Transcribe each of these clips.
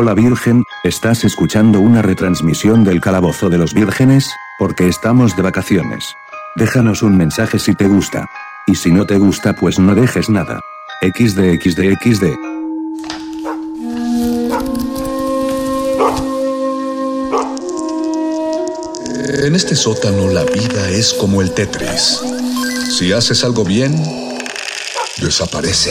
Hola Virgen, ¿estás escuchando una retransmisión del Calabozo de los Vírgenes? Porque estamos de vacaciones. Déjanos un mensaje si te gusta. Y si no te gusta pues no dejes nada. XD. En este sótano la vida es como el Tetris. Si haces algo bien, desaparece.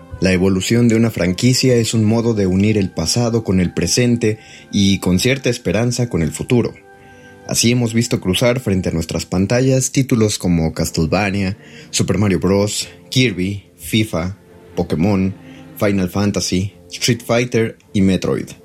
la evolución de una franquicia es un modo de unir el pasado con el presente y con cierta esperanza con el futuro. Así hemos visto cruzar frente a nuestras pantallas títulos como Castlevania, Super Mario Bros., Kirby, FIFA, Pokémon, Final Fantasy, Street Fighter y Metroid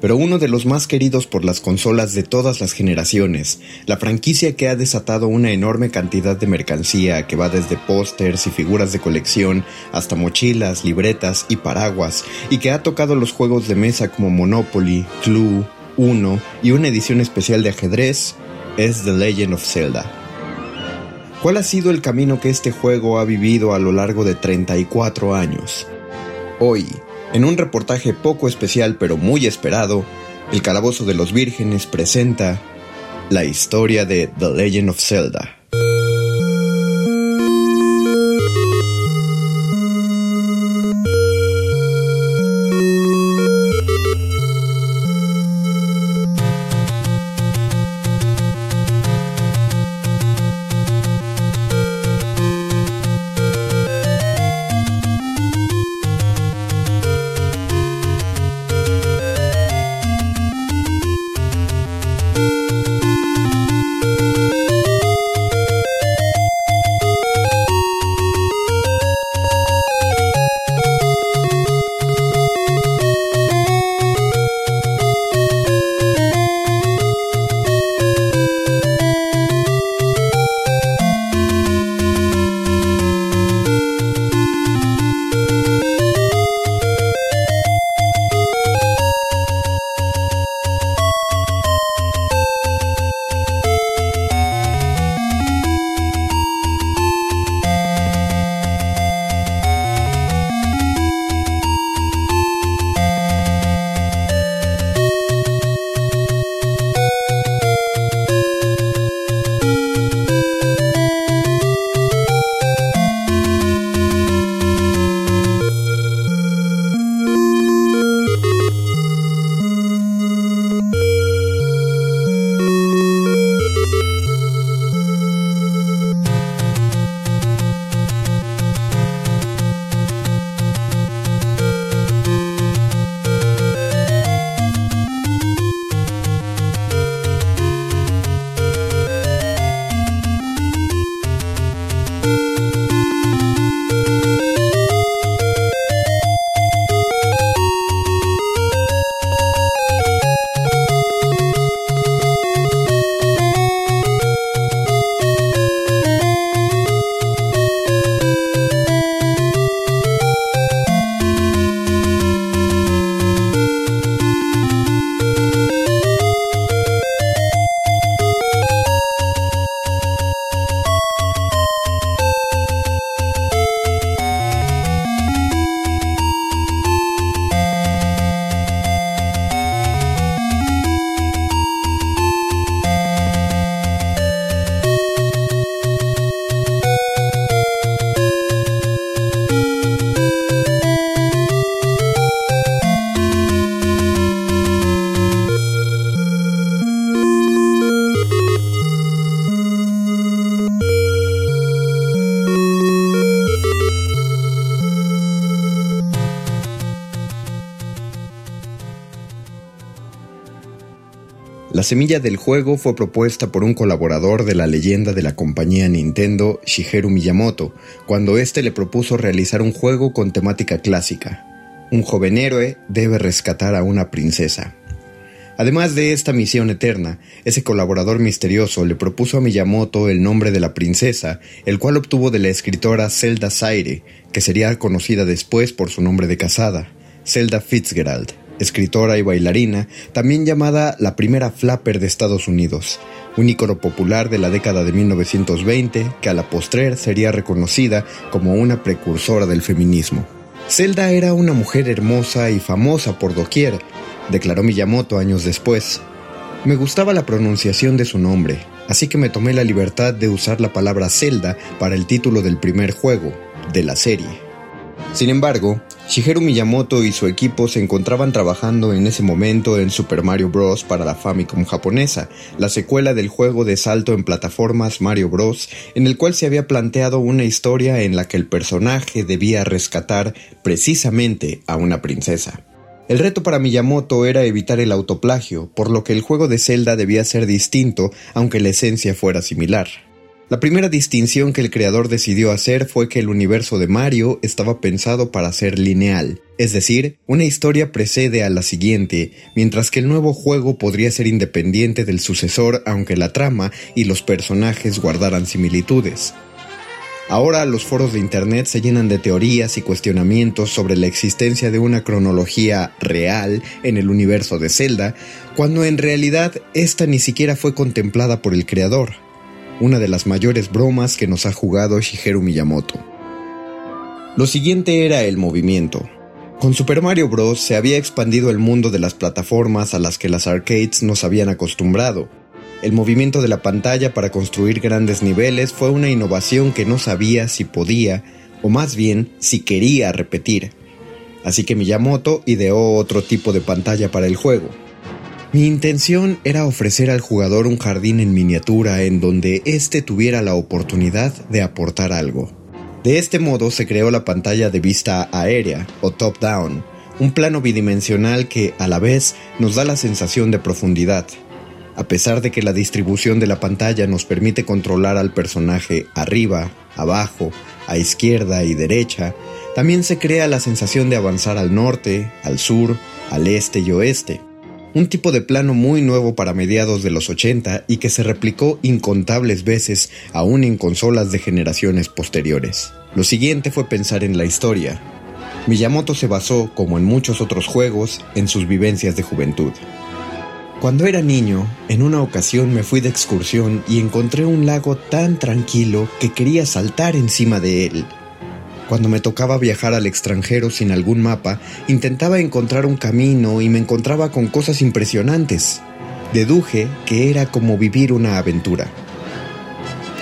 pero uno de los más queridos por las consolas de todas las generaciones, la franquicia que ha desatado una enorme cantidad de mercancía que va desde pósters y figuras de colección hasta mochilas, libretas y paraguas, y que ha tocado los juegos de mesa como Monopoly, Clue, Uno y una edición especial de ajedrez, es The Legend of Zelda. ¿Cuál ha sido el camino que este juego ha vivido a lo largo de 34 años? Hoy, en un reportaje poco especial pero muy esperado, El Calabozo de los Vírgenes presenta la historia de The Legend of Zelda. Semilla del juego fue propuesta por un colaborador de la leyenda de la compañía Nintendo, Shigeru Miyamoto, cuando éste le propuso realizar un juego con temática clásica. Un joven héroe debe rescatar a una princesa. Además de esta misión eterna, ese colaborador misterioso le propuso a Miyamoto el nombre de la princesa, el cual obtuvo de la escritora Zelda Zaire, que sería conocida después por su nombre de casada, Zelda Fitzgerald escritora y bailarina, también llamada la primera flapper de Estados Unidos, un ícono popular de la década de 1920 que a la postrer sería reconocida como una precursora del feminismo. Zelda era una mujer hermosa y famosa por doquier, declaró Miyamoto años después. Me gustaba la pronunciación de su nombre, así que me tomé la libertad de usar la palabra Zelda para el título del primer juego, de la serie. Sin embargo, Shigeru Miyamoto y su equipo se encontraban trabajando en ese momento en Super Mario Bros. para la Famicom japonesa, la secuela del juego de salto en plataformas Mario Bros., en el cual se había planteado una historia en la que el personaje debía rescatar precisamente a una princesa. El reto para Miyamoto era evitar el autoplagio, por lo que el juego de Zelda debía ser distinto, aunque la esencia fuera similar. La primera distinción que el creador decidió hacer fue que el universo de Mario estaba pensado para ser lineal, es decir, una historia precede a la siguiente, mientras que el nuevo juego podría ser independiente del sucesor aunque la trama y los personajes guardaran similitudes. Ahora los foros de Internet se llenan de teorías y cuestionamientos sobre la existencia de una cronología real en el universo de Zelda, cuando en realidad esta ni siquiera fue contemplada por el creador una de las mayores bromas que nos ha jugado Shigeru Miyamoto. Lo siguiente era el movimiento. Con Super Mario Bros. se había expandido el mundo de las plataformas a las que las arcades nos habían acostumbrado. El movimiento de la pantalla para construir grandes niveles fue una innovación que no sabía si podía, o más bien si quería repetir. Así que Miyamoto ideó otro tipo de pantalla para el juego, mi intención era ofrecer al jugador un jardín en miniatura en donde éste tuviera la oportunidad de aportar algo. De este modo se creó la pantalla de vista aérea o top-down, un plano bidimensional que a la vez nos da la sensación de profundidad. A pesar de que la distribución de la pantalla nos permite controlar al personaje arriba, abajo, a izquierda y derecha, también se crea la sensación de avanzar al norte, al sur, al este y oeste un tipo de plano muy nuevo para mediados de los 80 y que se replicó incontables veces aún en consolas de generaciones posteriores. Lo siguiente fue pensar en la historia. Miyamoto se basó, como en muchos otros juegos, en sus vivencias de juventud. Cuando era niño, en una ocasión me fui de excursión y encontré un lago tan tranquilo que quería saltar encima de él. Cuando me tocaba viajar al extranjero sin algún mapa, intentaba encontrar un camino y me encontraba con cosas impresionantes. Deduje que era como vivir una aventura.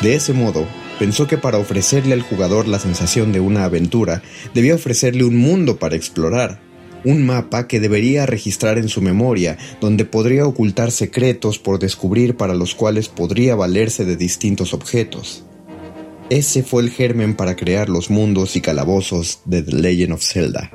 De ese modo, pensó que para ofrecerle al jugador la sensación de una aventura, debía ofrecerle un mundo para explorar, un mapa que debería registrar en su memoria, donde podría ocultar secretos por descubrir para los cuales podría valerse de distintos objetos. Ese fue el germen para crear los mundos y calabozos de The Legend of Zelda.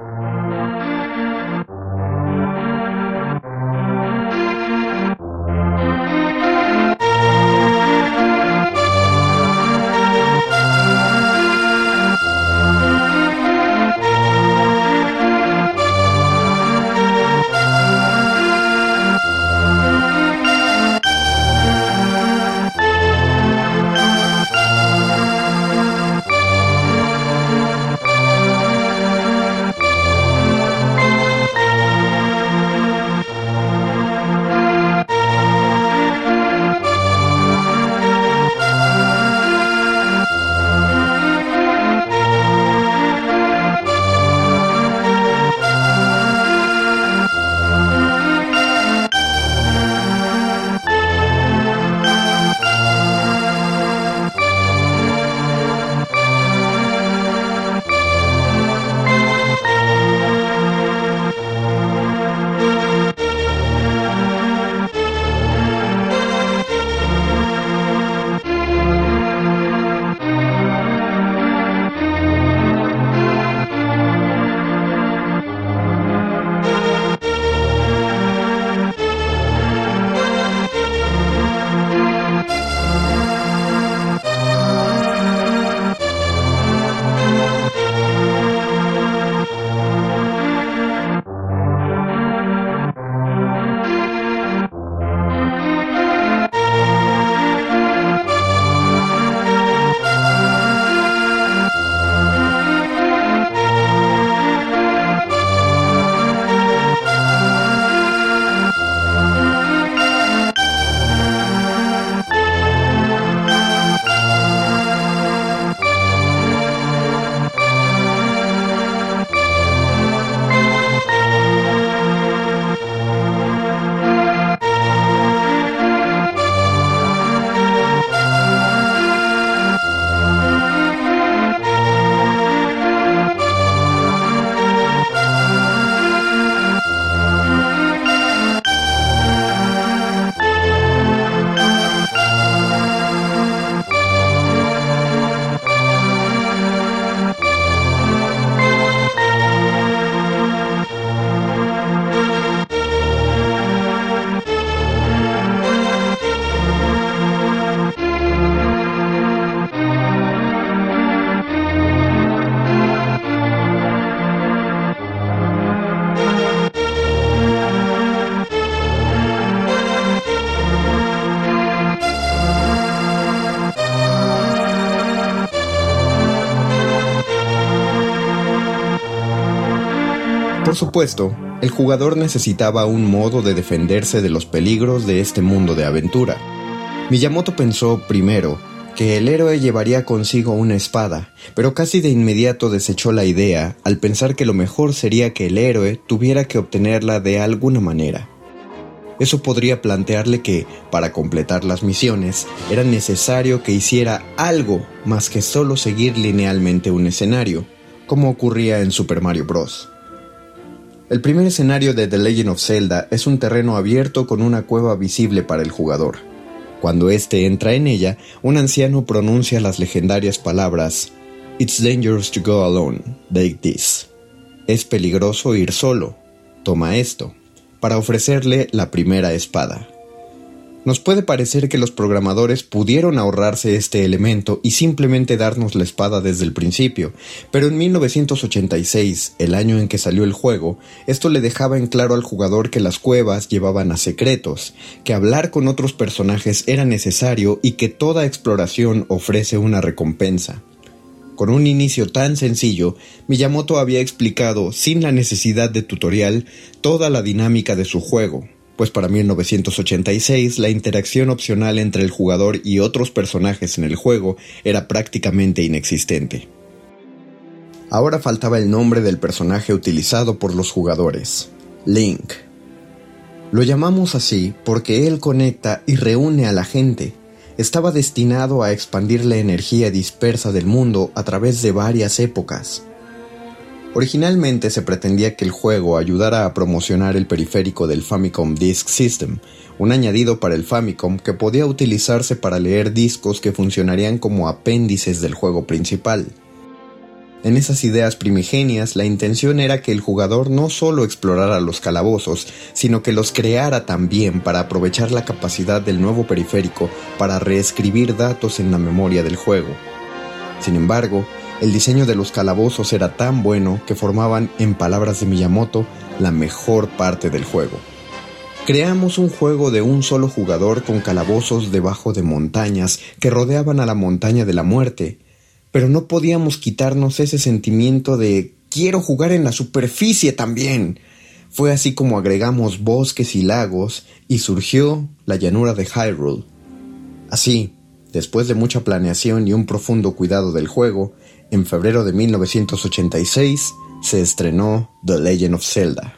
Supuesto, el jugador necesitaba un modo de defenderse de los peligros de este mundo de aventura. Miyamoto pensó primero que el héroe llevaría consigo una espada, pero casi de inmediato desechó la idea al pensar que lo mejor sería que el héroe tuviera que obtenerla de alguna manera. Eso podría plantearle que, para completar las misiones, era necesario que hiciera algo más que solo seguir linealmente un escenario, como ocurría en Super Mario Bros. El primer escenario de The Legend of Zelda es un terreno abierto con una cueva visible para el jugador. Cuando éste entra en ella, un anciano pronuncia las legendarias palabras It's dangerous to go alone, take this. Es peligroso ir solo, toma esto para ofrecerle la primera espada. Nos puede parecer que los programadores pudieron ahorrarse este elemento y simplemente darnos la espada desde el principio, pero en 1986, el año en que salió el juego, esto le dejaba en claro al jugador que las cuevas llevaban a secretos, que hablar con otros personajes era necesario y que toda exploración ofrece una recompensa. Con un inicio tan sencillo, Miyamoto había explicado, sin la necesidad de tutorial, toda la dinámica de su juego, pues para 1986 la interacción opcional entre el jugador y otros personajes en el juego era prácticamente inexistente. Ahora faltaba el nombre del personaje utilizado por los jugadores, Link. Lo llamamos así porque él conecta y reúne a la gente, estaba destinado a expandir la energía dispersa del mundo a través de varias épocas. Originalmente se pretendía que el juego ayudara a promocionar el periférico del Famicom Disk System, un añadido para el Famicom que podía utilizarse para leer discos que funcionarían como apéndices del juego principal. En esas ideas primigenias, la intención era que el jugador no solo explorara los calabozos, sino que los creara también para aprovechar la capacidad del nuevo periférico para reescribir datos en la memoria del juego. Sin embargo, el diseño de los calabozos era tan bueno que formaban, en palabras de Miyamoto, la mejor parte del juego. Creamos un juego de un solo jugador con calabozos debajo de montañas que rodeaban a la montaña de la muerte, pero no podíamos quitarnos ese sentimiento de quiero jugar en la superficie también. Fue así como agregamos bosques y lagos y surgió la llanura de Hyrule. Así, después de mucha planeación y un profundo cuidado del juego, en febrero de 1986 se estrenó The Legend of Zelda.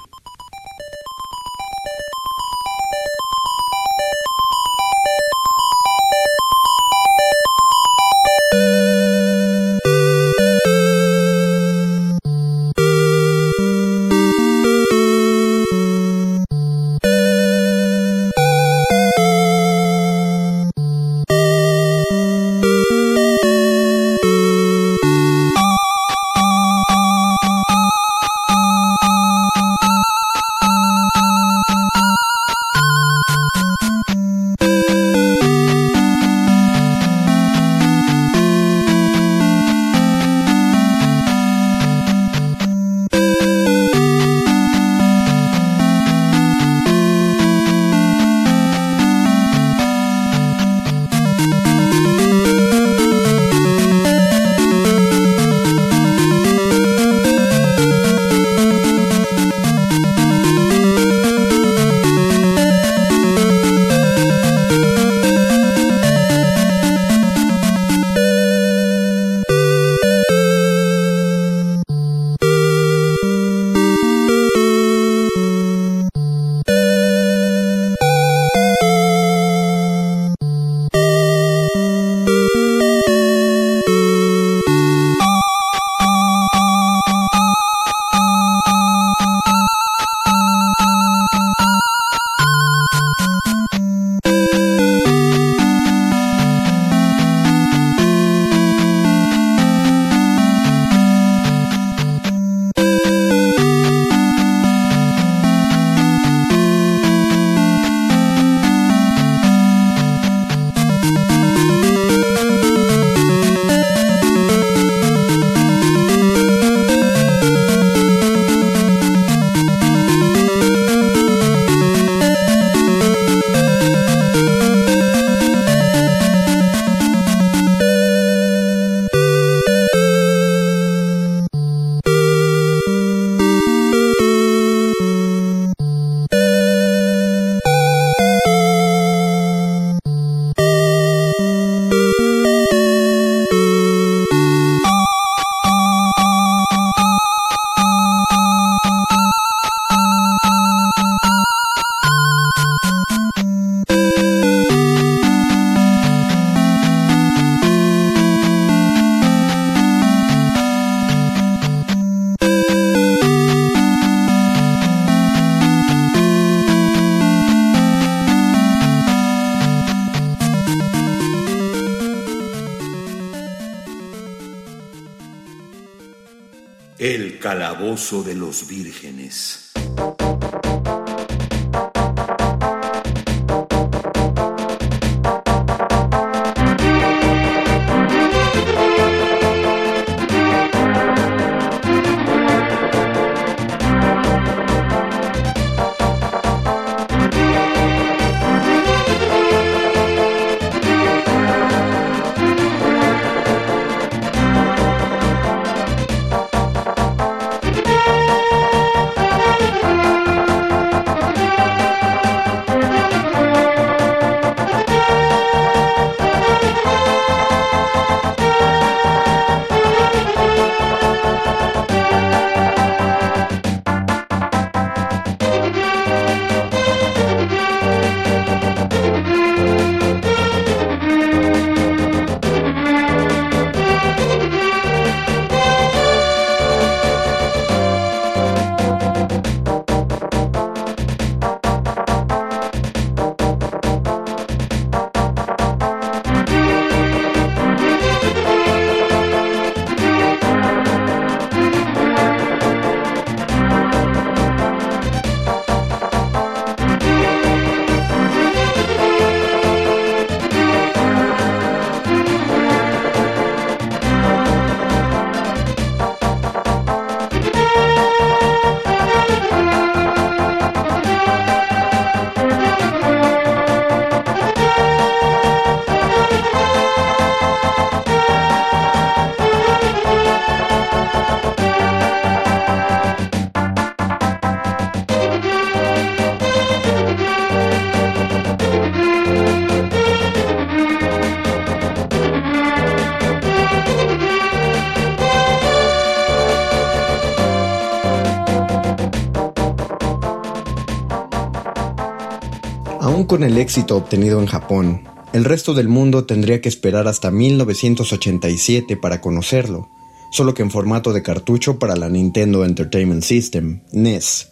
De los vírgenes. Con el éxito obtenido en Japón, el resto del mundo tendría que esperar hasta 1987 para conocerlo, solo que en formato de cartucho para la Nintendo Entertainment System, NES.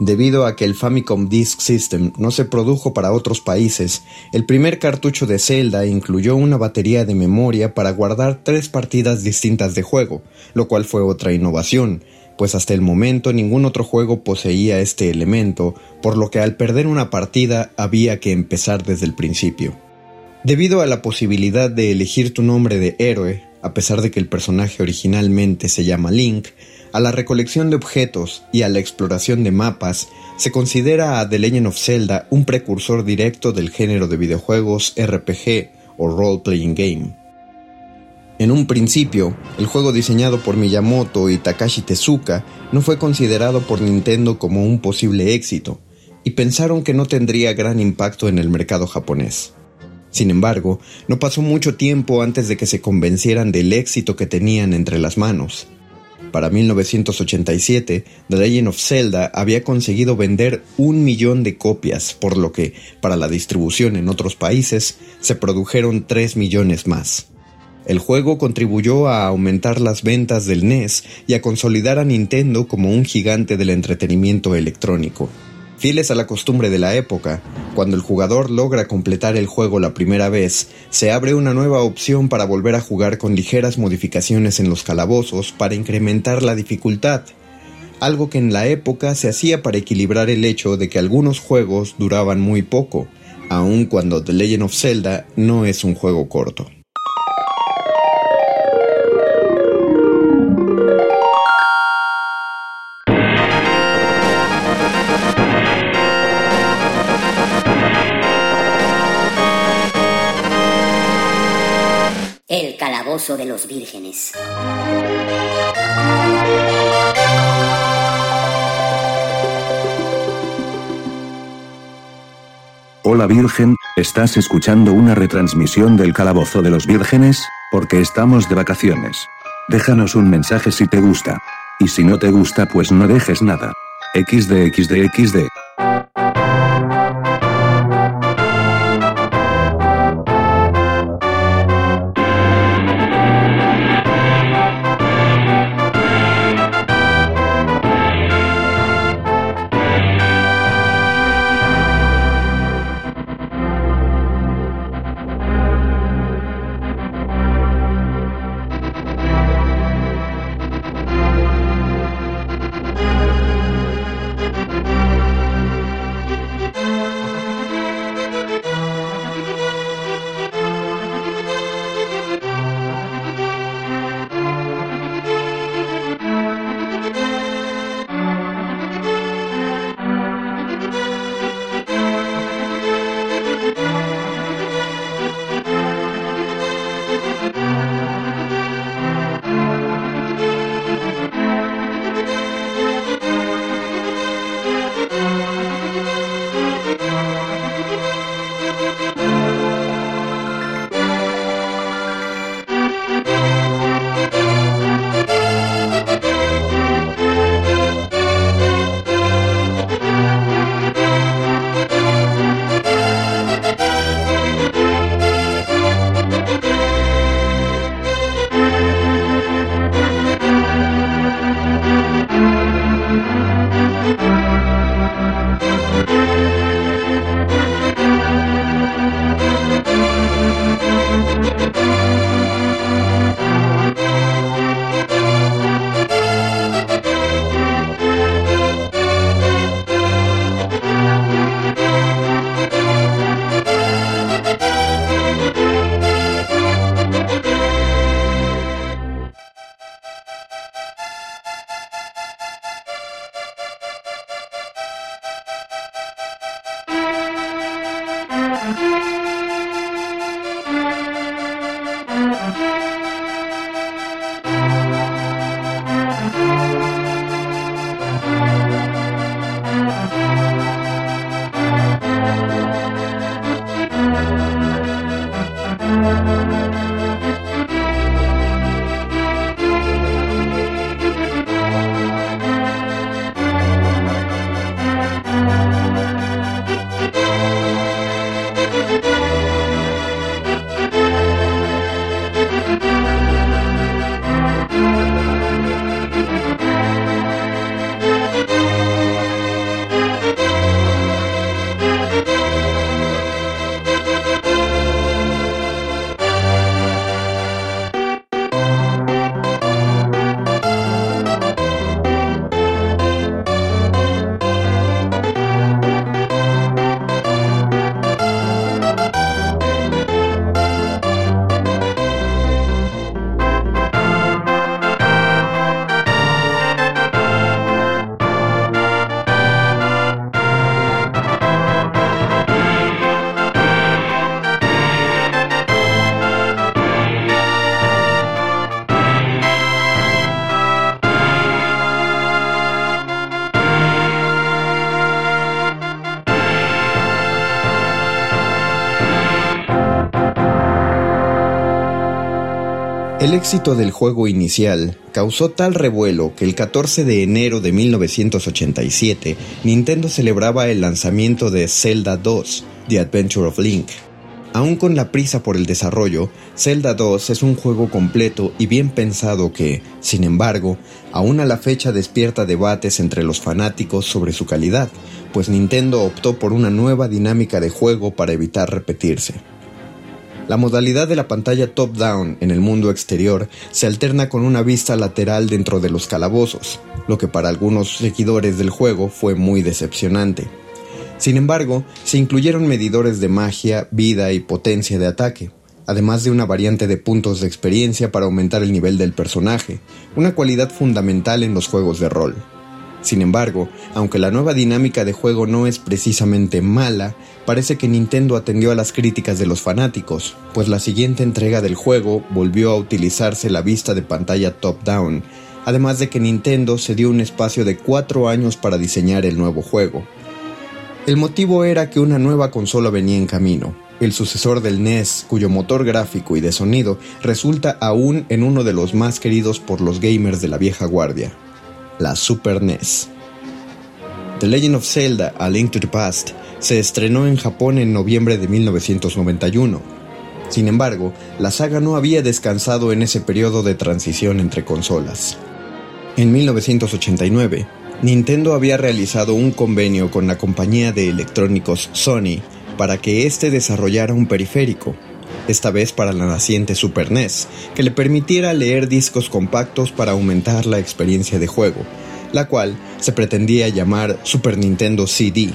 Debido a que el Famicom Disk System no se produjo para otros países, el primer cartucho de Zelda incluyó una batería de memoria para guardar tres partidas distintas de juego, lo cual fue otra innovación, pues hasta el momento ningún otro juego poseía este elemento, por lo que al perder una partida había que empezar desde el principio. Debido a la posibilidad de elegir tu nombre de héroe, a pesar de que el personaje originalmente se llama Link, a la recolección de objetos y a la exploración de mapas, se considera a The Legend of Zelda un precursor directo del género de videojuegos RPG o Role Playing Game. En un principio, el juego diseñado por Miyamoto y Takashi Tezuka no fue considerado por Nintendo como un posible éxito, y pensaron que no tendría gran impacto en el mercado japonés. Sin embargo, no pasó mucho tiempo antes de que se convencieran del éxito que tenían entre las manos. Para 1987, The Legend of Zelda había conseguido vender un millón de copias, por lo que, para la distribución en otros países, se produjeron 3 millones más. El juego contribuyó a aumentar las ventas del NES y a consolidar a Nintendo como un gigante del entretenimiento electrónico. Fieles a la costumbre de la época, cuando el jugador logra completar el juego la primera vez, se abre una nueva opción para volver a jugar con ligeras modificaciones en los calabozos para incrementar la dificultad, algo que en la época se hacía para equilibrar el hecho de que algunos juegos duraban muy poco, aun cuando The Legend of Zelda no es un juego corto. De los Vírgenes. Hola Virgen, ¿estás escuchando una retransmisión del Calabozo de los Vírgenes? Porque estamos de vacaciones. Déjanos un mensaje si te gusta. Y si no te gusta pues no dejes nada. XD XD XD. Éxito del juego inicial causó tal revuelo que el 14 de enero de 1987 Nintendo celebraba el lanzamiento de Zelda 2, The Adventure of Link. Aún con la prisa por el desarrollo, Zelda 2 es un juego completo y bien pensado que, sin embargo, aún a la fecha despierta debates entre los fanáticos sobre su calidad, pues Nintendo optó por una nueva dinámica de juego para evitar repetirse. La modalidad de la pantalla top-down en el mundo exterior se alterna con una vista lateral dentro de los calabozos, lo que para algunos seguidores del juego fue muy decepcionante. Sin embargo, se incluyeron medidores de magia, vida y potencia de ataque, además de una variante de puntos de experiencia para aumentar el nivel del personaje, una cualidad fundamental en los juegos de rol. Sin embargo, aunque la nueva dinámica de juego no es precisamente mala, parece que Nintendo atendió a las críticas de los fanáticos, pues la siguiente entrega del juego volvió a utilizarse la vista de pantalla top-down, además de que Nintendo se dio un espacio de cuatro años para diseñar el nuevo juego. El motivo era que una nueva consola venía en camino, el sucesor del NES, cuyo motor gráfico y de sonido resulta aún en uno de los más queridos por los gamers de la vieja guardia, la Super NES. The Legend of Zelda A Link to the Past se estrenó en Japón en noviembre de 1991. Sin embargo, la saga no había descansado en ese periodo de transición entre consolas. En 1989, Nintendo había realizado un convenio con la compañía de electrónicos Sony para que éste desarrollara un periférico, esta vez para la naciente Super NES, que le permitiera leer discos compactos para aumentar la experiencia de juego, la cual se pretendía llamar Super Nintendo CD.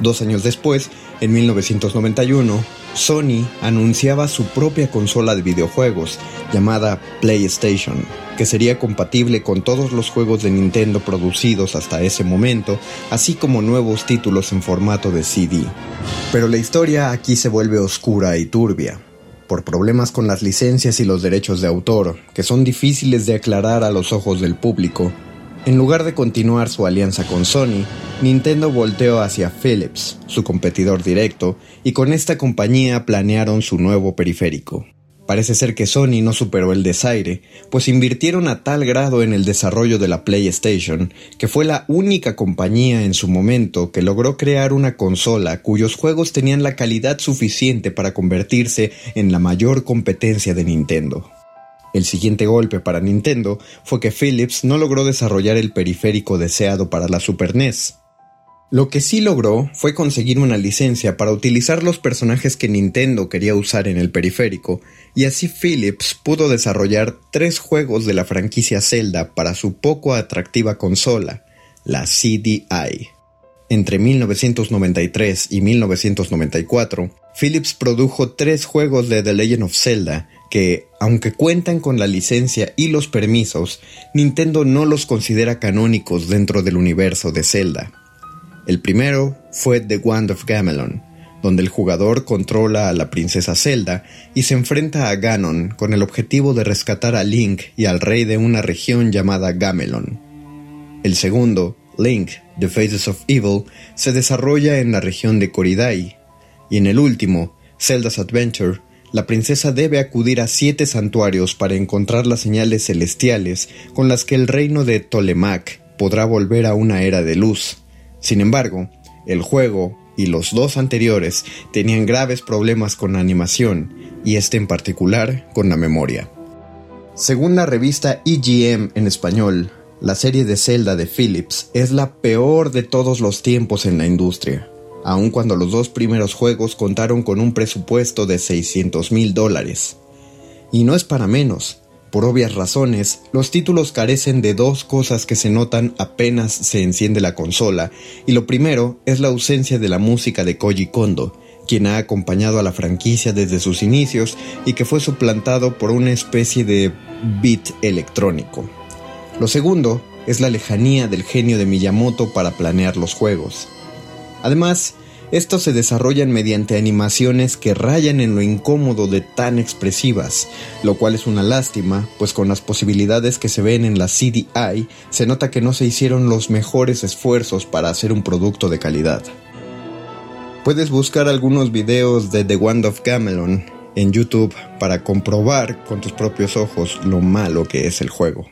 Dos años después, en 1991, Sony anunciaba su propia consola de videojuegos, llamada PlayStation, que sería compatible con todos los juegos de Nintendo producidos hasta ese momento, así como nuevos títulos en formato de CD. Pero la historia aquí se vuelve oscura y turbia, por problemas con las licencias y los derechos de autor, que son difíciles de aclarar a los ojos del público. En lugar de continuar su alianza con Sony, Nintendo volteó hacia Philips, su competidor directo, y con esta compañía planearon su nuevo periférico. Parece ser que Sony no superó el desaire, pues invirtieron a tal grado en el desarrollo de la PlayStation que fue la única compañía en su momento que logró crear una consola cuyos juegos tenían la calidad suficiente para convertirse en la mayor competencia de Nintendo. El siguiente golpe para Nintendo fue que Philips no logró desarrollar el periférico deseado para la Super NES, lo que sí logró fue conseguir una licencia para utilizar los personajes que Nintendo quería usar en el periférico, y así Philips pudo desarrollar tres juegos de la franquicia Zelda para su poco atractiva consola, la CDI. Entre 1993 y 1994, Philips produjo tres juegos de The Legend of Zelda que, aunque cuentan con la licencia y los permisos, Nintendo no los considera canónicos dentro del universo de Zelda. El primero fue The Wand of Gamelon, donde el jugador controla a la princesa Zelda y se enfrenta a Ganon con el objetivo de rescatar a Link y al rey de una región llamada Gamelon. El segundo, Link, The Faces of Evil, se desarrolla en la región de Koridai, y en el último, Zelda's Adventure, la princesa debe acudir a siete santuarios para encontrar las señales celestiales con las que el reino de Tolemac podrá volver a una era de luz. Sin embargo, el juego y los dos anteriores tenían graves problemas con la animación, y este en particular con la memoria. Según la revista EGM en español, la serie de Zelda de Philips es la peor de todos los tiempos en la industria, aun cuando los dos primeros juegos contaron con un presupuesto de 600 mil dólares. Y no es para menos, por obvias razones, los títulos carecen de dos cosas que se notan apenas se enciende la consola, y lo primero es la ausencia de la música de Koji Kondo, quien ha acompañado a la franquicia desde sus inicios y que fue suplantado por una especie de beat electrónico. Lo segundo es la lejanía del genio de Miyamoto para planear los juegos. Además, estos se desarrollan mediante animaciones que rayan en lo incómodo de tan expresivas, lo cual es una lástima, pues con las posibilidades que se ven en la CDI se nota que no se hicieron los mejores esfuerzos para hacer un producto de calidad. Puedes buscar algunos videos de The Wand of Gamelon en YouTube para comprobar con tus propios ojos lo malo que es el juego.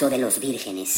De los vírgenes.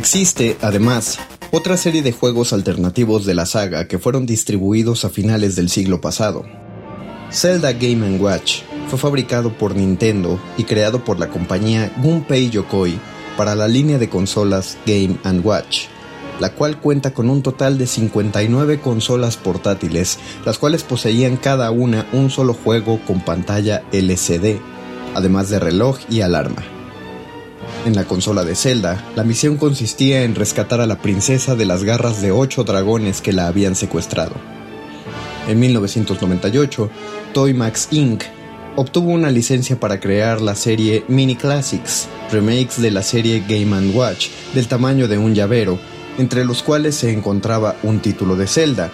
Existe, además, otra serie de juegos alternativos de la saga que fueron distribuidos a finales del siglo pasado. Zelda Game ⁇ Watch fue fabricado por Nintendo y creado por la compañía Gunpei Yokoi para la línea de consolas Game ⁇ Watch, la cual cuenta con un total de 59 consolas portátiles, las cuales poseían cada una un solo juego con pantalla LCD, además de reloj y alarma. En la consola de Zelda, la misión consistía en rescatar a la princesa de las garras de ocho dragones que la habían secuestrado. En 1998, Toymax Inc. obtuvo una licencia para crear la serie Mini Classics, remakes de la serie Game ⁇ Watch del tamaño de un llavero, entre los cuales se encontraba un título de Zelda,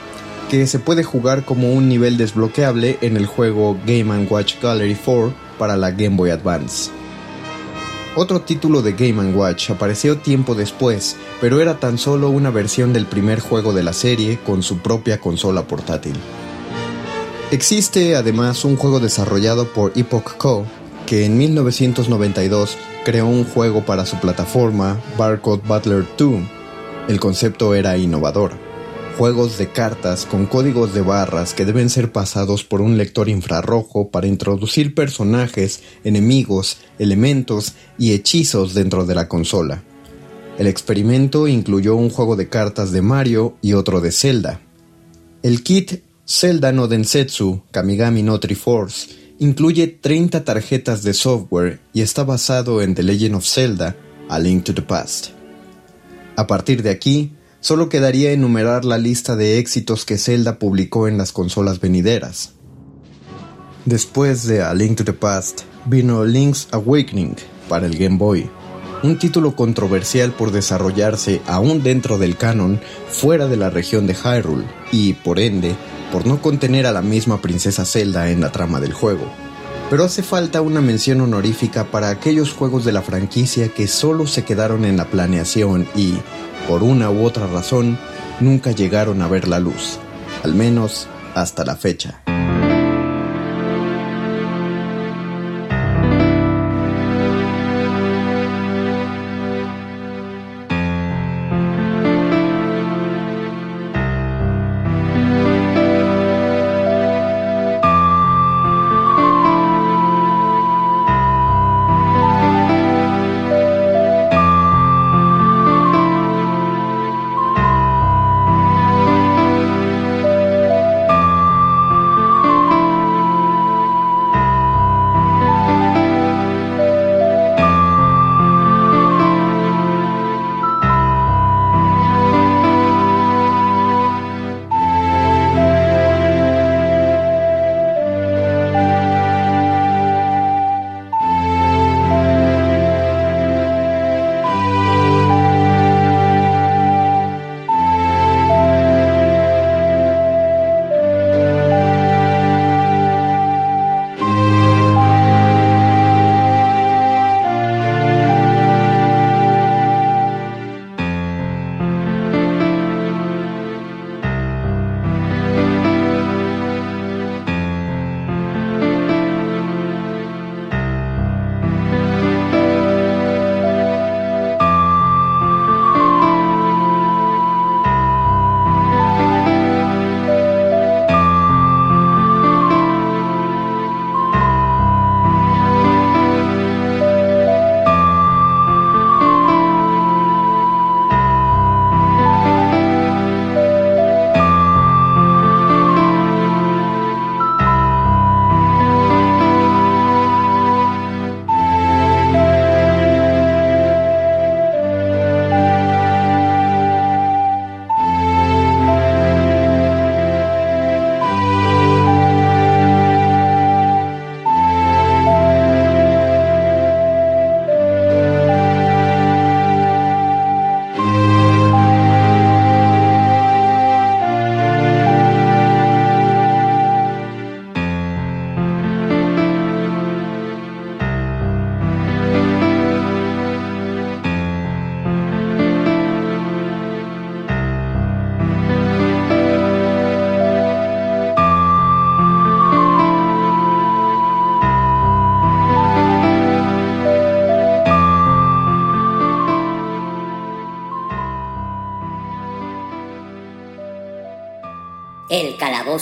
que se puede jugar como un nivel desbloqueable en el juego Game ⁇ Watch Gallery 4 para la Game Boy Advance. Otro título de Game ⁇ Watch apareció tiempo después, pero era tan solo una versión del primer juego de la serie con su propia consola portátil. Existe además un juego desarrollado por Epoch Co. que en 1992 creó un juego para su plataforma Barcode Butler 2. El concepto era innovador juegos de cartas con códigos de barras que deben ser pasados por un lector infrarrojo para introducir personajes, enemigos, elementos y hechizos dentro de la consola. El experimento incluyó un juego de cartas de Mario y otro de Zelda. El kit Zelda no Densetsu Kamigami no Triforce incluye 30 tarjetas de software y está basado en The Legend of Zelda, A Link to the Past. A partir de aquí, Solo quedaría enumerar la lista de éxitos que Zelda publicó en las consolas venideras. Después de A Link to the Past, vino Link's Awakening para el Game Boy, un título controversial por desarrollarse aún dentro del canon fuera de la región de Hyrule y, por ende, por no contener a la misma princesa Zelda en la trama del juego. Pero hace falta una mención honorífica para aquellos juegos de la franquicia que solo se quedaron en la planeación y, por una u otra razón, nunca llegaron a ver la luz, al menos hasta la fecha.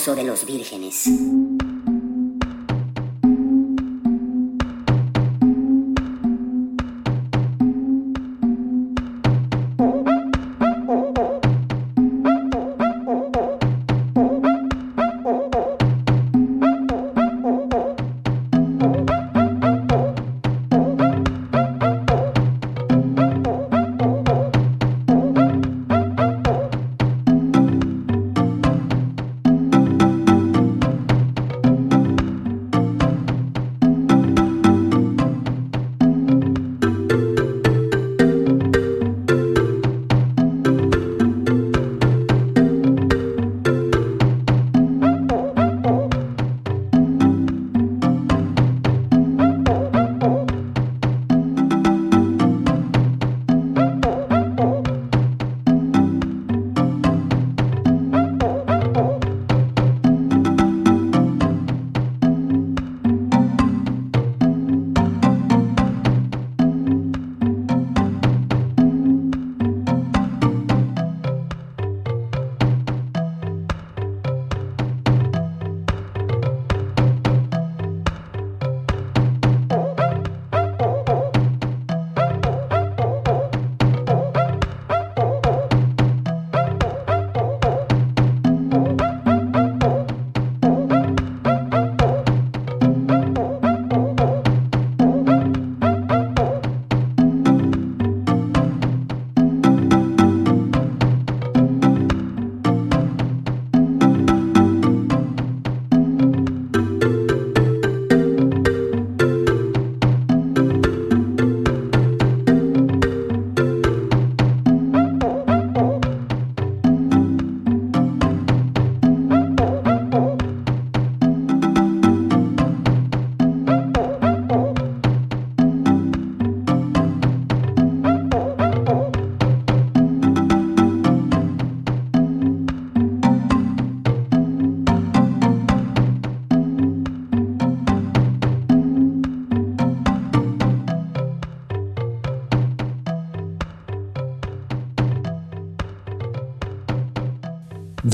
De los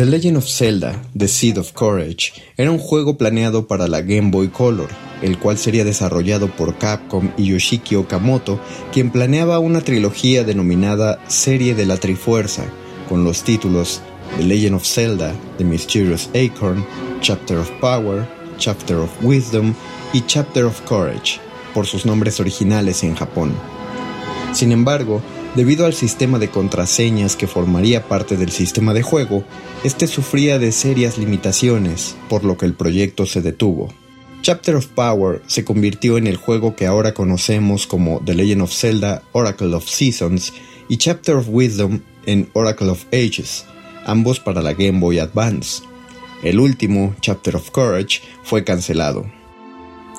The Legend of Zelda, The Seed of Courage, era un juego planeado para la Game Boy Color, el cual sería desarrollado por Capcom y Yoshiki Okamoto, quien planeaba una trilogía denominada Serie de la Trifuerza, con los títulos The Legend of Zelda, The Mysterious Acorn, Chapter of Power, Chapter of Wisdom y Chapter of Courage, por sus nombres originales en Japón. Sin embargo, Debido al sistema de contraseñas que formaría parte del sistema de juego, este sufría de serias limitaciones, por lo que el proyecto se detuvo. Chapter of Power se convirtió en el juego que ahora conocemos como The Legend of Zelda Oracle of Seasons y Chapter of Wisdom en Oracle of Ages, ambos para la Game Boy Advance. El último, Chapter of Courage, fue cancelado.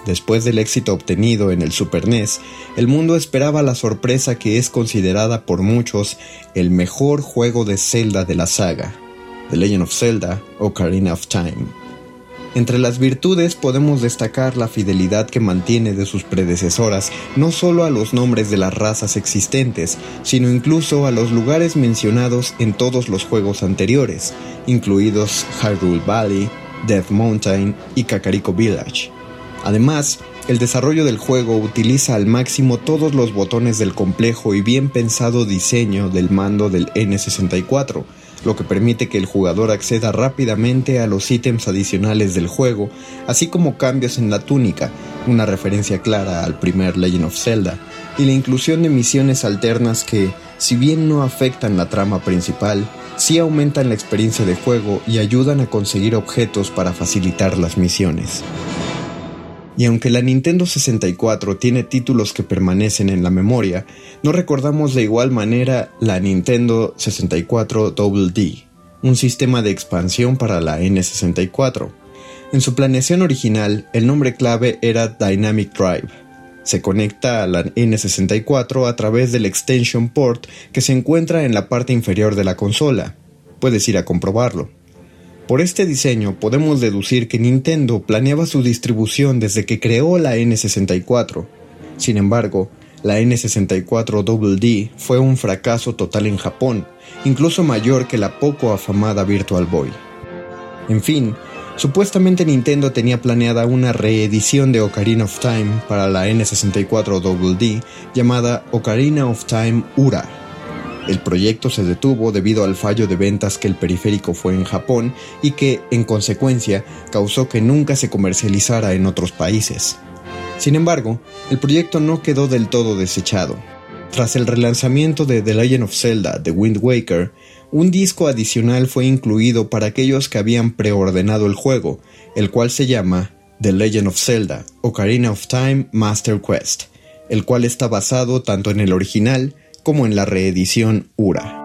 Después del éxito obtenido en el Super NES, el mundo esperaba la sorpresa que es considerada por muchos el mejor juego de Zelda de la saga, The Legend of Zelda Ocarina of Time. Entre las virtudes podemos destacar la fidelidad que mantiene de sus predecesoras no solo a los nombres de las razas existentes, sino incluso a los lugares mencionados en todos los juegos anteriores, incluidos Hyrule Valley, Death Mountain y Kakariko Village. Además, el desarrollo del juego utiliza al máximo todos los botones del complejo y bien pensado diseño del mando del N64, lo que permite que el jugador acceda rápidamente a los ítems adicionales del juego, así como cambios en la túnica, una referencia clara al primer Legend of Zelda, y la inclusión de misiones alternas que, si bien no afectan la trama principal, sí aumentan la experiencia de juego y ayudan a conseguir objetos para facilitar las misiones. Y aunque la Nintendo 64 tiene títulos que permanecen en la memoria, no recordamos de igual manera la Nintendo 64 Double D, un sistema de expansión para la N64. En su planeación original, el nombre clave era Dynamic Drive. Se conecta a la N64 a través del extension port que se encuentra en la parte inferior de la consola. Puedes ir a comprobarlo. Por este diseño podemos deducir que Nintendo planeaba su distribución desde que creó la N64. Sin embargo, la N64 Double D fue un fracaso total en Japón, incluso mayor que la poco afamada Virtual Boy. En fin, supuestamente Nintendo tenía planeada una reedición de Ocarina of Time para la N64 Double D llamada Ocarina of Time Ura. El proyecto se detuvo debido al fallo de ventas que el periférico fue en Japón y que, en consecuencia, causó que nunca se comercializara en otros países. Sin embargo, el proyecto no quedó del todo desechado. Tras el relanzamiento de The Legend of Zelda The Wind Waker, un disco adicional fue incluido para aquellos que habían preordenado el juego, el cual se llama The Legend of Zelda Ocarina of Time Master Quest, el cual está basado tanto en el original como en la reedición URA.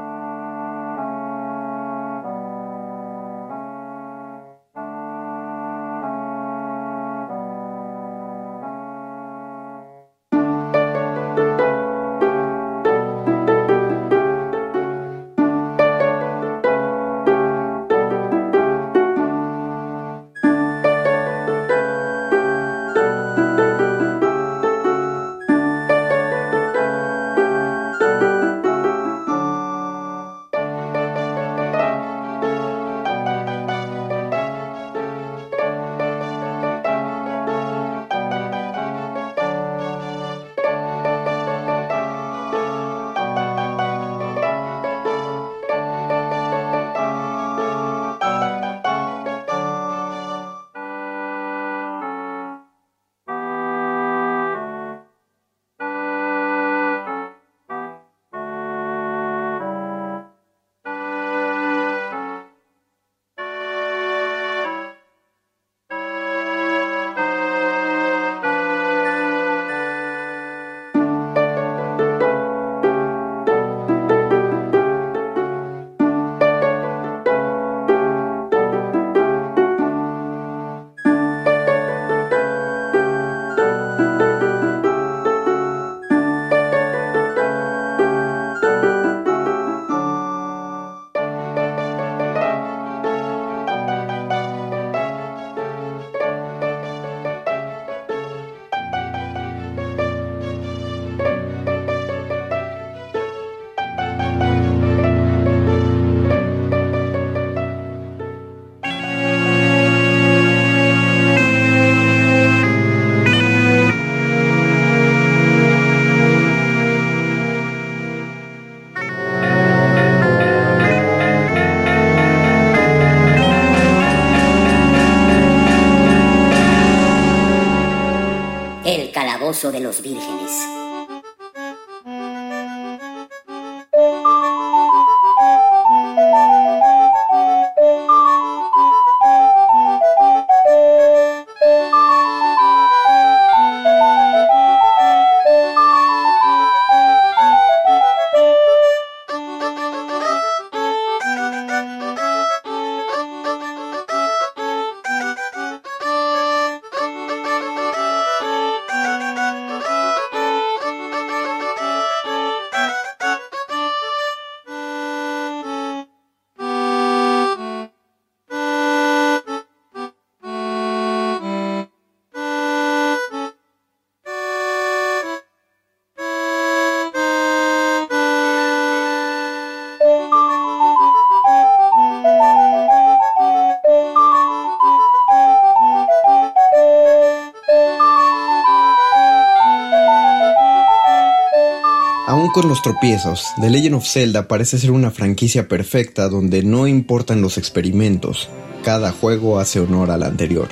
Con los tropiezos, The Legend of Zelda parece ser una franquicia perfecta donde no importan los experimentos, cada juego hace honor al anterior.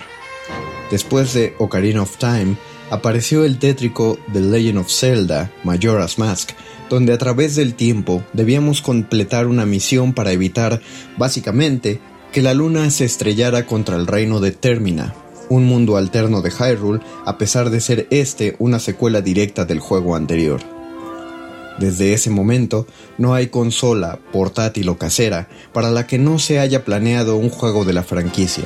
Después de Ocarina of Time, apareció el tétrico The Legend of Zelda, Majora's Mask, donde a través del tiempo debíamos completar una misión para evitar, básicamente, que la luna se estrellara contra el reino de Termina, un mundo alterno de Hyrule, a pesar de ser este una secuela directa del juego anterior. Desde ese momento, no hay consola, portátil o casera para la que no se haya planeado un juego de la franquicia.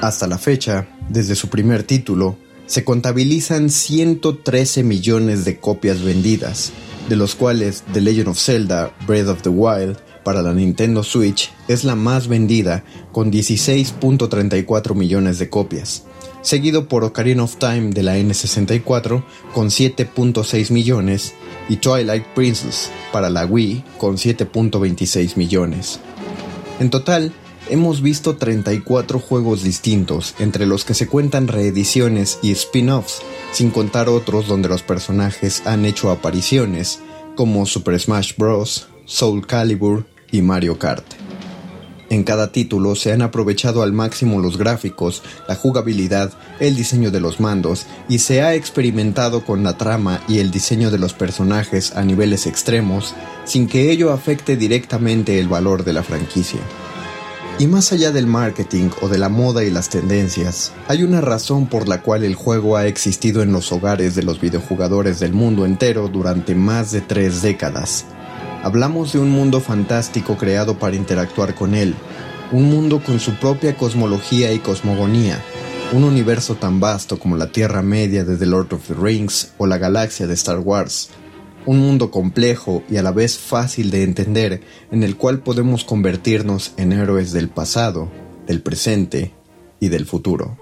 Hasta la fecha, desde su primer título, se contabilizan 113 millones de copias vendidas, de los cuales The Legend of Zelda Breath of the Wild para la Nintendo Switch es la más vendida con 16.34 millones de copias seguido por Ocarina of Time de la N64 con 7.6 millones y Twilight Princess para la Wii con 7.26 millones. En total, hemos visto 34 juegos distintos, entre los que se cuentan reediciones y spin-offs, sin contar otros donde los personajes han hecho apariciones, como Super Smash Bros., Soul Calibur y Mario Kart. En cada título se han aprovechado al máximo los gráficos, la jugabilidad, el diseño de los mandos y se ha experimentado con la trama y el diseño de los personajes a niveles extremos sin que ello afecte directamente el valor de la franquicia. Y más allá del marketing o de la moda y las tendencias, hay una razón por la cual el juego ha existido en los hogares de los videojugadores del mundo entero durante más de tres décadas. Hablamos de un mundo fantástico creado para interactuar con él, un mundo con su propia cosmología y cosmogonía, un universo tan vasto como la Tierra Media de The Lord of the Rings o la galaxia de Star Wars, un mundo complejo y a la vez fácil de entender en el cual podemos convertirnos en héroes del pasado, del presente y del futuro.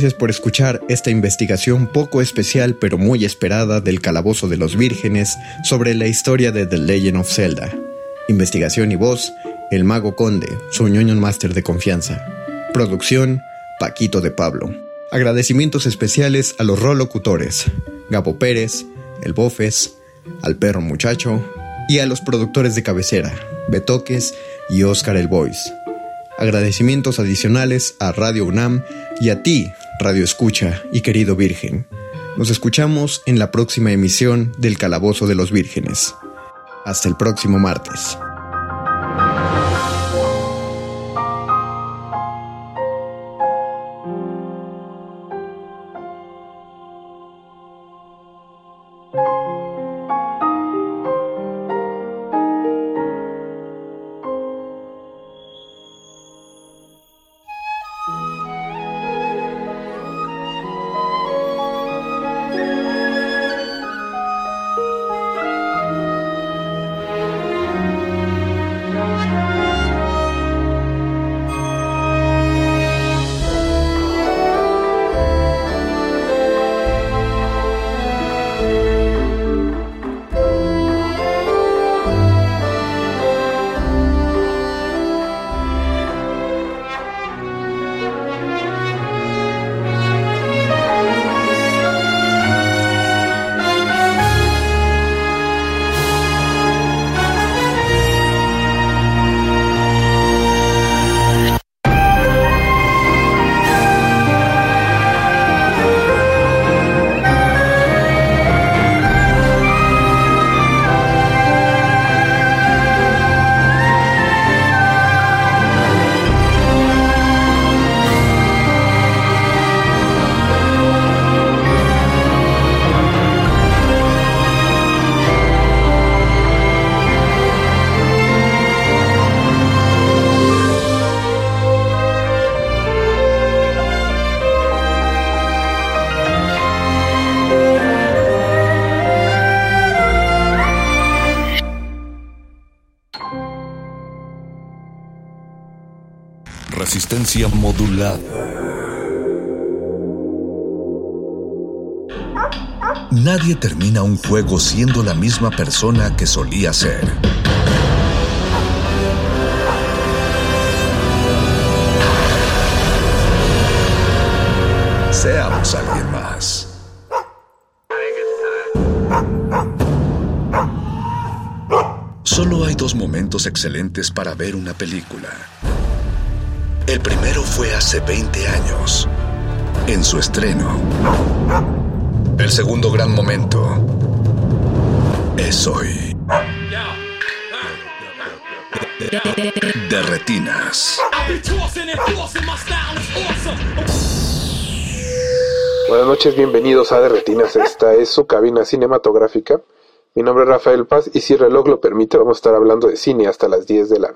Gracias por escuchar esta investigación poco especial pero muy esperada del Calabozo de los Vírgenes sobre la historia de The Legend of Zelda. Investigación y voz, El Mago Conde, su ñoño máster de confianza. Producción, Paquito de Pablo. Agradecimientos especiales a los rolocutores, Gabo Pérez, El Bofes, al Perro Muchacho y a los productores de cabecera, Betoques y Oscar El Voice. Agradecimientos adicionales a Radio UNAM y a ti, Radio Escucha y querido Virgen. Nos escuchamos en la próxima emisión del Calabozo de los Vírgenes. Hasta el próximo martes. Juego siendo la misma persona que solía ser. Seamos alguien más. Solo hay dos momentos excelentes para ver una película. El primero fue hace 20 años, en su estreno. El segundo gran momento es hoy. De retinas. Buenas noches, bienvenidos a De Retinas. Esta es su cabina cinematográfica. Mi nombre es Rafael Paz y si el reloj lo permite vamos a estar hablando de cine hasta las 10 de la.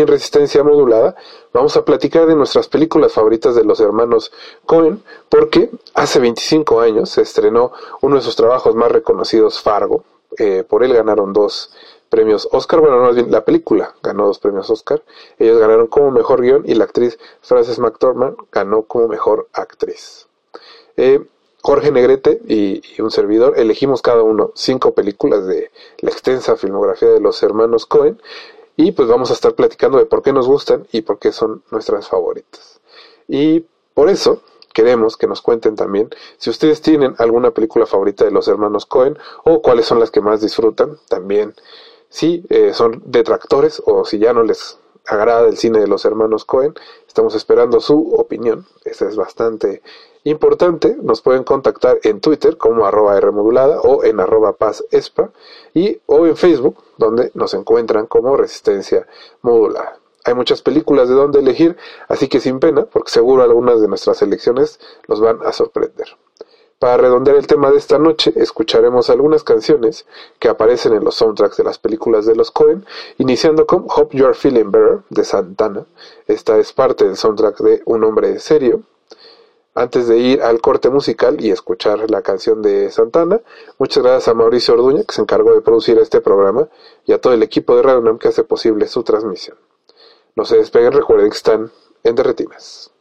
En Resistencia Modulada vamos a platicar de nuestras películas favoritas de los hermanos Cohen porque hace 25 años se estrenó uno de sus trabajos más reconocidos, Fargo. Eh, por él ganaron dos premios Oscar, bueno, más bien la película ganó dos premios Oscar. Ellos ganaron como mejor guion y la actriz Frances McDormand ganó como mejor actriz. Eh, Jorge Negrete y, un servidor elegimos cada uno cinco películas de la extensa filmografía de los hermanos Cohen y pues vamos a estar platicando de por qué nos gustan y por qué son nuestras favoritas. Y por eso queremos que nos cuenten también si ustedes tienen alguna película favorita de los hermanos Cohen o cuáles son las que más disfrutan también. Si eh, son detractores o si ya no les agrada el cine de los hermanos Cohen, estamos esperando su opinión. Esa es bastante Importante, nos pueden contactar en Twitter como arroba Rmodulada o en arroba Paz Espa y o en Facebook donde nos encuentran como Resistencia Modulada. Hay muchas películas de donde elegir, así que sin pena, porque seguro algunas de nuestras selecciones los van a sorprender. Para redondear el tema de esta noche, escucharemos algunas canciones que aparecen en los soundtracks de las películas de los Cohen, iniciando con Hope You Are Feeling Better de Santana. Esta es parte del soundtrack de Un Hombre Serio, antes de ir al corte musical y escuchar la canción de Santana, muchas gracias a Mauricio Orduña, que se encargó de producir este programa, y a todo el equipo de Radio que hace posible su transmisión. No se despeguen, recuerden que están en Derretinas.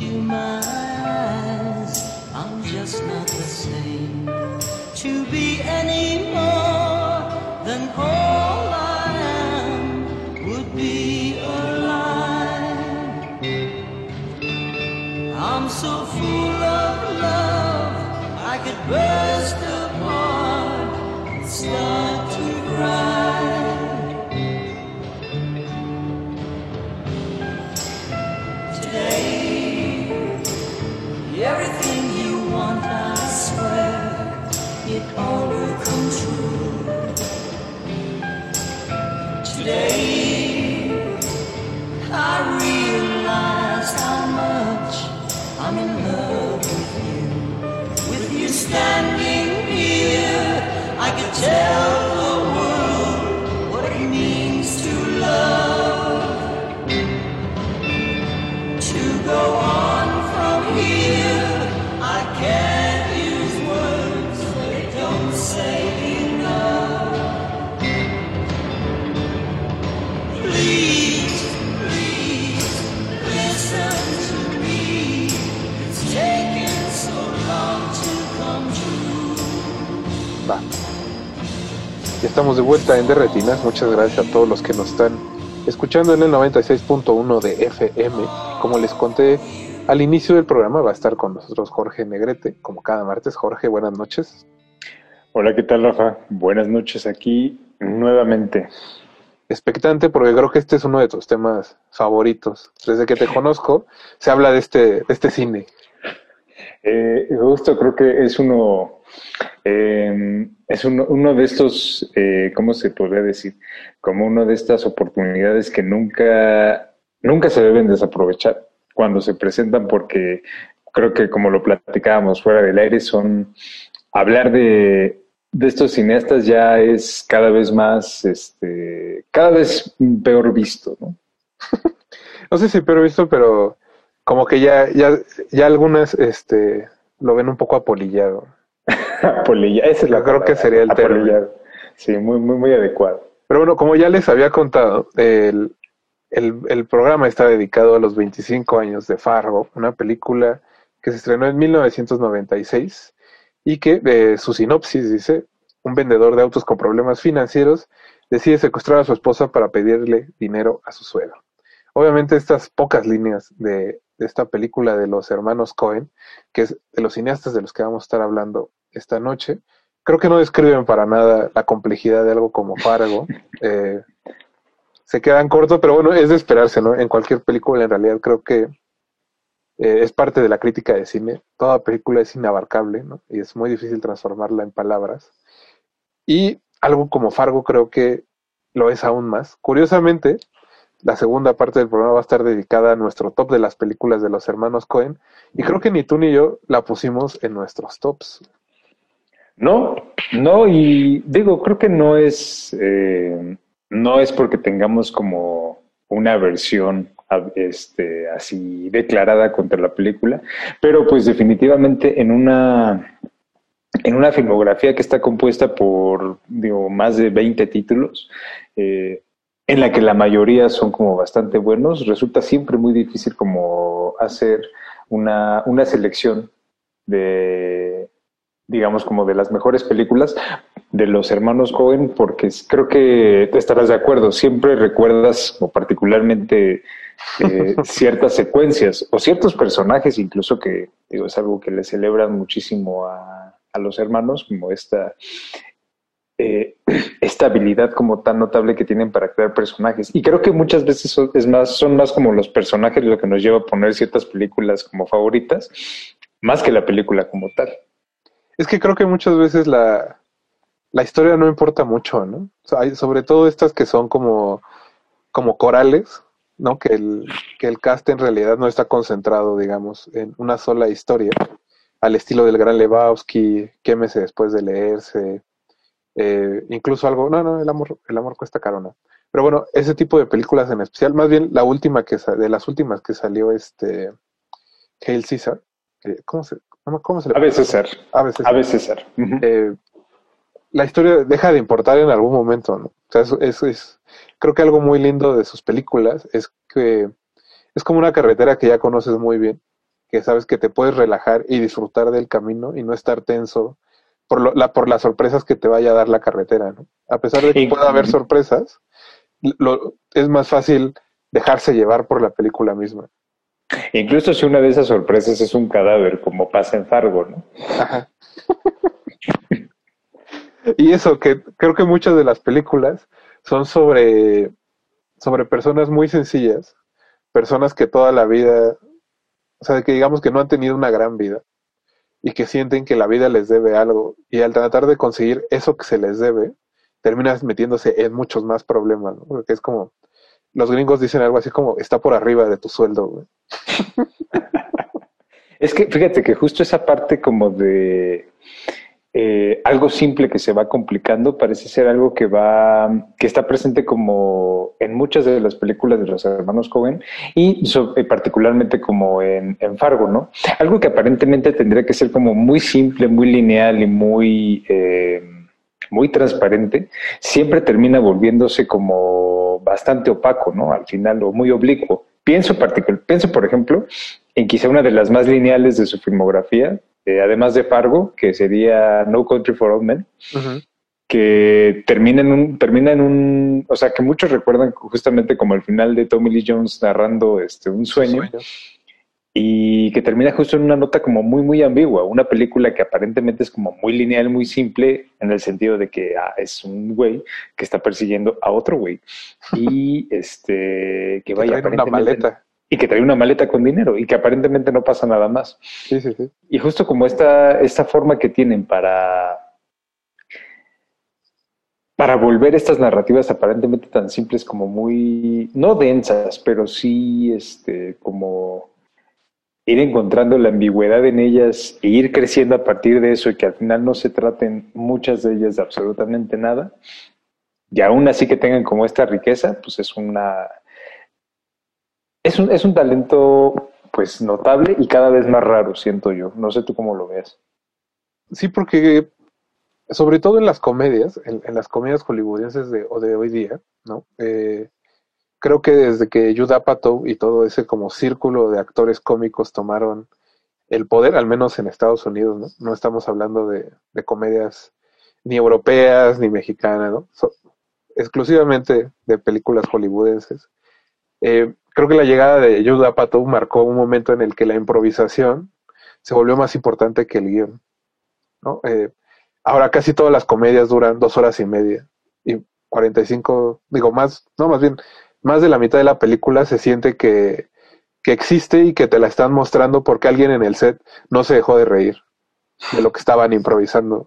into my eyes. I'm just not the same to be any more than all I am would be a lie. I'm so full of love I could burst. Till estamos de vuelta en Derretinas. Muchas gracias a todos los que nos están escuchando en el 96.1 de FM. Como les conté al inicio del programa, va a estar con nosotros Jorge Negrete, como cada martes. Jorge, buenas noches. Hola, ¿qué tal, Rafa? Buenas noches aquí nuevamente. Expectante, porque creo que este es uno de tus temas favoritos. Desde que te conozco, se habla de este, de este cine. Eh, justo creo que es uno eh, es uno, de estos, eh, ¿cómo se podría decir? Como una de estas oportunidades que nunca, nunca se deben desaprovechar cuando se presentan porque creo que como lo platicábamos fuera del aire, son hablar de, de estos cineastas ya es cada vez más, este, cada vez peor visto, ¿no? no sé si peor visto, pero como que ya, ya, ya algunas, este, lo ven un poco apolillado. Polilla, esa es la creo que sería el término. Sí, muy, muy, muy adecuado. Pero bueno, como ya les había contado, el, el, programa está dedicado a los 25 años de Fargo, una película que se estrenó en 1996 y que de su sinopsis dice, un vendedor de autos con problemas financieros decide secuestrar a su esposa para pedirle dinero a su suegro. Obviamente estas pocas líneas de, de esta película de los hermanos Cohen, que es de los cineastas de los que vamos a estar hablando esta noche. Creo que no describen para nada la complejidad de algo como Fargo. Eh, se quedan cortos, pero bueno, es de esperarse, ¿no? En cualquier película, en realidad, creo que eh, es parte de la crítica de cine. Toda película es inabarcable, ¿no? Y es muy difícil transformarla en palabras. Y algo como Fargo creo que lo es aún más. Curiosamente, la segunda parte del programa va a estar dedicada a nuestro top de las películas de los hermanos Cohen. Y creo que ni tú ni yo la pusimos en nuestros tops. No, no, y digo, creo que no es, eh, no es porque tengamos como una versión este, así declarada contra la película, pero pues definitivamente en una, en una filmografía que está compuesta por, digo, más de 20 títulos, eh, en la que la mayoría son como bastante buenos, resulta siempre muy difícil como hacer una, una selección de digamos, como de las mejores películas de los hermanos Cohen, porque creo que estarás de acuerdo, siempre recuerdas, o particularmente eh, ciertas secuencias, o ciertos personajes incluso que, digo, es algo que le celebran muchísimo a, a los hermanos, como esta, eh, esta habilidad como tan notable que tienen para crear personajes. Y creo que muchas veces son, es más, son más como los personajes lo que nos lleva a poner ciertas películas como favoritas, más que la película como tal. Es que creo que muchas veces la, la historia no importa mucho, ¿no? sobre todo estas que son como, como corales, ¿no? Que el, que el cast en realidad no está concentrado, digamos, en una sola historia, al estilo del gran Lebowski, quémese después de leerse, eh, incluso algo, no, no, el amor, el amor cuesta caro, ¿no? Pero bueno, ese tipo de películas en especial, más bien la última que de las últimas que salió este Hail Caesar, ¿cómo se, cómo se le Ave César. Ave César. César. Eh, la historia deja de importar en algún momento, ¿no? O sea, eso, es, creo que algo muy lindo de sus películas es que es como una carretera que ya conoces muy bien, que sabes que te puedes relajar y disfrutar del camino y no estar tenso por, la, por las sorpresas que te vaya a dar la carretera, ¿no? A pesar de que pueda haber sorpresas, lo, es más fácil dejarse llevar por la película misma. Incluso si una de esas sorpresas es un cadáver, como pasa en Fargo, ¿no? Ajá. y eso, que creo que muchas de las películas son sobre, sobre personas muy sencillas, personas que toda la vida, o sea, que digamos que no han tenido una gran vida, y que sienten que la vida les debe algo y al tratar de conseguir eso que se les debe, terminas metiéndose en muchos más problemas, ¿no? Porque es como, los gringos dicen algo así como, está por arriba de tu sueldo, güey. es que fíjate que justo esa parte como de eh, algo simple que se va complicando parece ser algo que va, que está presente como en muchas de las películas de los hermanos Cohen y eh, particularmente como en, Fargo, ¿no? Algo que aparentemente tendría que ser como muy simple, muy lineal y muy, eh, muy transparente, siempre termina volviéndose como bastante opaco, ¿no? Al final, o muy oblicuo. Pienso, pienso, por ejemplo, en quizá una de las más lineales de su filmografía, eh, además de Fargo, que sería No Country for Old Men, que termina en, un, termina en un, o sea, que muchos recuerdan justamente como el final de Tommy Lee Jones narrando este, un sueño. Y que termina justo en una nota como muy, muy ambigua. Una película que aparentemente es como muy lineal, muy simple, en el sentido de que ah, es un güey que está persiguiendo a otro güey. Y este, que vaya. Una maleta y que trae una maleta con dinero y que aparentemente no pasa nada más. Sí, sí, sí. Y justo como esta, esta forma que tienen para, para volver estas narrativas aparentemente tan simples como muy, no densas, pero sí este, como ir encontrando la ambigüedad en ellas e ir creciendo a partir de eso y que al final no se traten muchas de ellas de absolutamente nada. Y aún así que tengan como esta riqueza, pues es una, es un, es un talento pues notable y cada vez más raro, siento yo. No sé tú cómo lo ves. Sí, porque sobre todo en las comedias, en, las comedias hollywoodienses de, o de hoy día, ¿no? Eh, creo que desde que Judd Apatow y todo ese como círculo de actores cómicos tomaron el poder, al menos en Estados Unidos, ¿no? No estamos hablando de, comedias ni europeas ni mexicanas, ¿no? exclusivamente de películas hollywoodenses. Eh, creo que la llegada de Judd Apatow marcó un momento en el que la improvisación se volvió más importante que el guion. ¿no? Eh, ahora casi todas las comedias duran dos horas y media y 45, digo más, no, más bien, más de la mitad de la película se siente que, que existe y que te la están mostrando porque alguien en el set no se dejó de reír de lo que estaban improvisando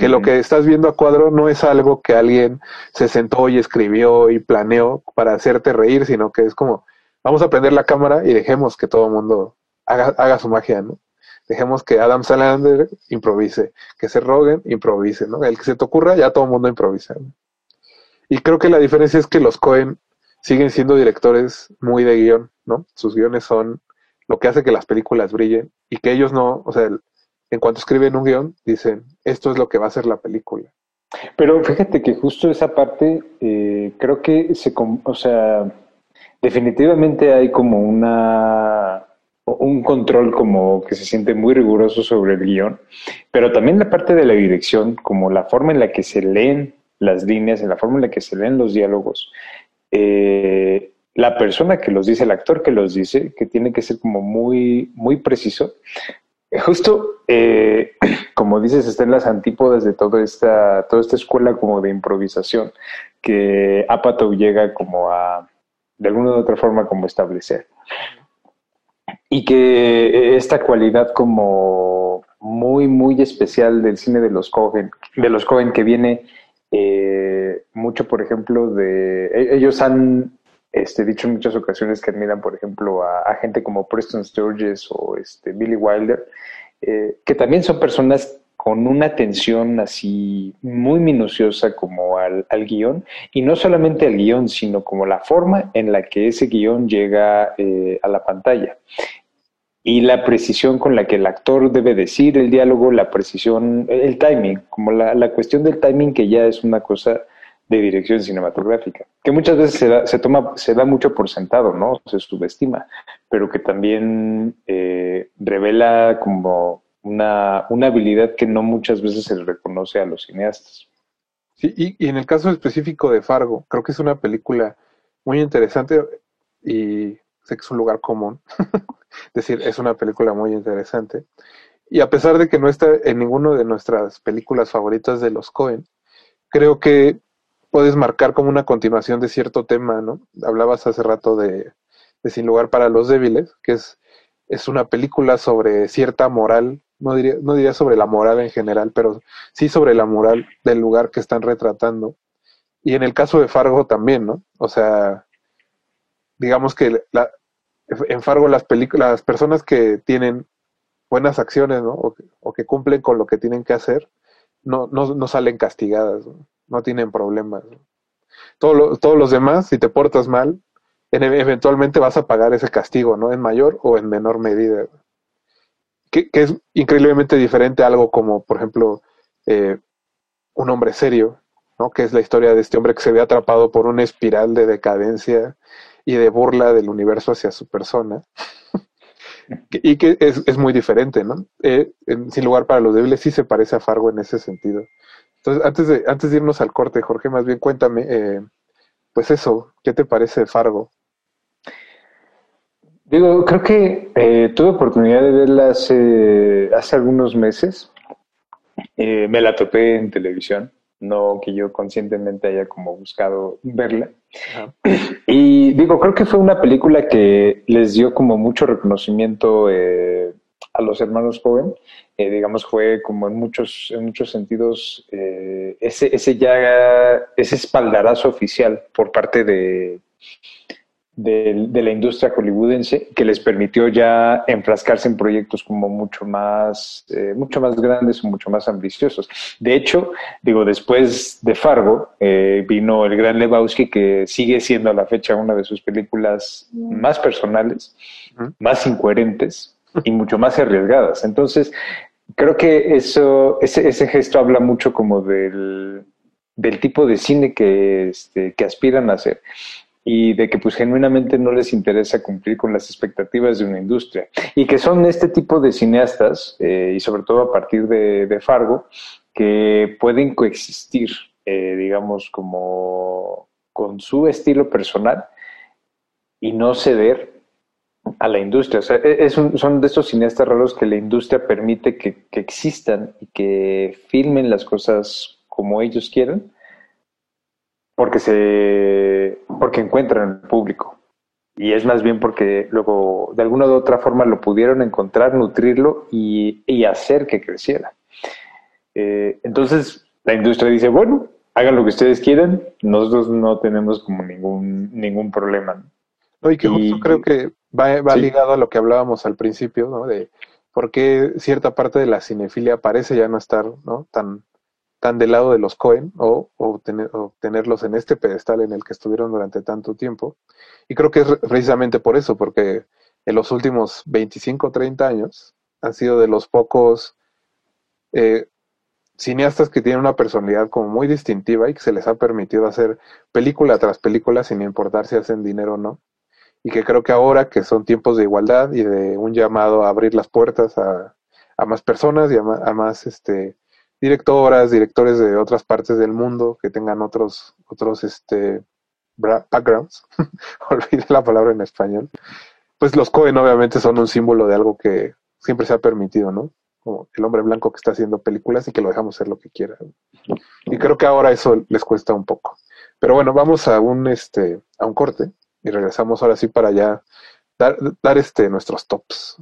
que lo que estás viendo a cuadro no es algo que alguien se sentó y escribió y planeó para hacerte reír, sino que es como, vamos a prender la cámara y dejemos que todo el mundo haga, haga su magia, ¿no? Dejemos que Adam Salander improvise, que se Rogen improvise, ¿no? El que se te ocurra, ya todo el mundo improvisa. Y creo que la diferencia es que los Cohen siguen siendo directores muy de guion, ¿no? Sus guiones son lo que hace que las películas brillen y que ellos no, o sea, en cuanto escriben un guion, dicen, esto es lo que va a ser la película. Pero fíjate que justo esa parte, eh, creo que se, o sea, definitivamente hay como una, un control como que se siente muy riguroso sobre el guion, pero también la parte de la dirección, como la forma en la que se leen las líneas, en la forma en la que se leen los diálogos, eh, la persona que los dice, el actor que los dice, que tiene que ser como muy, muy preciso, justo, eh, como dices, está en las antípodas de toda esta, toda esta escuela como de improvisación que Apatow llega como a, de alguna u otra forma, como establecer. Y que esta cualidad como muy, muy especial del cine de los Cohen, de los Cohen que viene eh, mucho, por ejemplo, de... E-, ellos han este, dicho en muchas ocasiones que admiran, por ejemplo, a, gente como Preston Sturges o este, Billy Wilder, eh, que también son personas con una atención así muy minuciosa como al, guion, y no solamente al guion, sino como la forma en la que ese guion llega eh, a la pantalla. Y la precisión con la que el actor debe decir el diálogo, la precisión, el timing, como la cuestión del timing que ya es una cosa de dirección cinematográfica, que muchas veces se da, se toma, se da mucho por sentado, ¿no? Se subestima, pero que también eh, revela como una, una, habilidad que no muchas veces se reconoce a los cineastas. Sí, y, en el caso específico de Fargo, creo que es una película muy interesante y sé que es un lugar común decir, es una película muy interesante. Y a pesar de que no está en ninguna de nuestras películas favoritas de los Cohen, creo que puedes marcar como una continuación de cierto tema, ¿no? Hablabas hace rato de, Sin lugar para los débiles, que es, es una película sobre cierta moral, no diría, no diría sobre la moral en general, pero sí sobre la moral del lugar que están retratando. Y en el caso de Fargo también, ¿no? O sea, digamos que la, en Fargo las las personas que tienen buenas acciones, ¿no? O que cumplen con lo que tienen que hacer, no, no, no salen castigadas. ¿no? No tienen problemas. todos los demás, si te portas mal, eventualmente vas a pagar ese castigo, ¿no? En mayor o en menor medida. Que, es increíblemente diferente a algo como, por ejemplo, eh, un hombre serio, ¿no? Que es la historia de este hombre que se ve atrapado por una espiral de decadencia y de burla del universo hacia su persona. y que es, es, muy diferente, ¿no? Eh, sin lugar para los débiles sí se parece a Fargo en ese sentido. Entonces, antes de, antes de irnos al corte, Jorge, más bien cuéntame, eh, pues eso, ¿qué te parece Fargo? Digo, creo que eh, tuve oportunidad de verla hace, hace algunos meses. Eh, me la topé en televisión, no que yo conscientemente haya como buscado verla. Y digo, creo que fue una película que les dio como mucho reconocimiento eh, a los hermanos Cohen, eh, digamos, fue como en muchos, en muchos sentidos eh, ese, ese ya, ese espaldarazo oficial por parte de, de, la industria hollywoodense que les permitió ya enfrascarse en proyectos como mucho más, eh, mucho más grandes mucho más ambiciosos. De hecho, digo, después de Fargo vino el gran Lebowski que sigue siendo a la fecha una de sus películas más personales, más incoherentes, y mucho más arriesgadas. Entonces, creo que eso, ese, ese gesto habla mucho como del, del tipo de cine que, este, que aspiran a hacer y de que pues genuinamente no les interesa cumplir con las expectativas de una industria y que son este tipo de cineastas eh, y sobre todo a partir de, Fargo que pueden coexistir eh, digamos como con su estilo personal y no ceder a la industria. O sea, e-, son de estos cineastas raros que la industria permite que, existan y que filmen las cosas como ellos quieren porque se porque encuentran el público y es más bien porque luego de alguna u otra forma lo pudieron encontrar, nutrirlo y, hacer que creciera. Eh, entonces la industria dice, bueno, hagan lo que ustedes quieran, nosotros no tenemos como ningún, ningún problema. y que justo creo que Va, ligado a lo que hablábamos al principio, ¿no? De por qué cierta parte de la cinefilia parece ya no estar, ¿no? Tan, tan del lado de los Cohen o, o, tenerlos en este pedestal en el que estuvieron durante tanto tiempo. Y creo que es precisamente por eso, porque en los últimos 25, 30 años han sido de los pocos eh, cineastas que tienen una personalidad como muy distintiva y que se les ha permitido hacer película tras película sin importar si hacen dinero o no y que creo que ahora que son tiempos de igualdad y de un llamado a abrir las puertas a, más personas y a más, este, directoras, directores de otras partes del mundo que tengan otros, otros este, backgrounds, olvidé la palabra en español, pues los Cohen obviamente son un símbolo de algo que, siempre se ha permitido, ¿no? Como el hombre blanco que está haciendo películas y que lo dejamos hacer lo que quiera. Y creo que ahora eso les cuesta un poco. Pero bueno, vamos a un este a un corte y regresamos ahora sí para ya dar, dar este nuestros tops.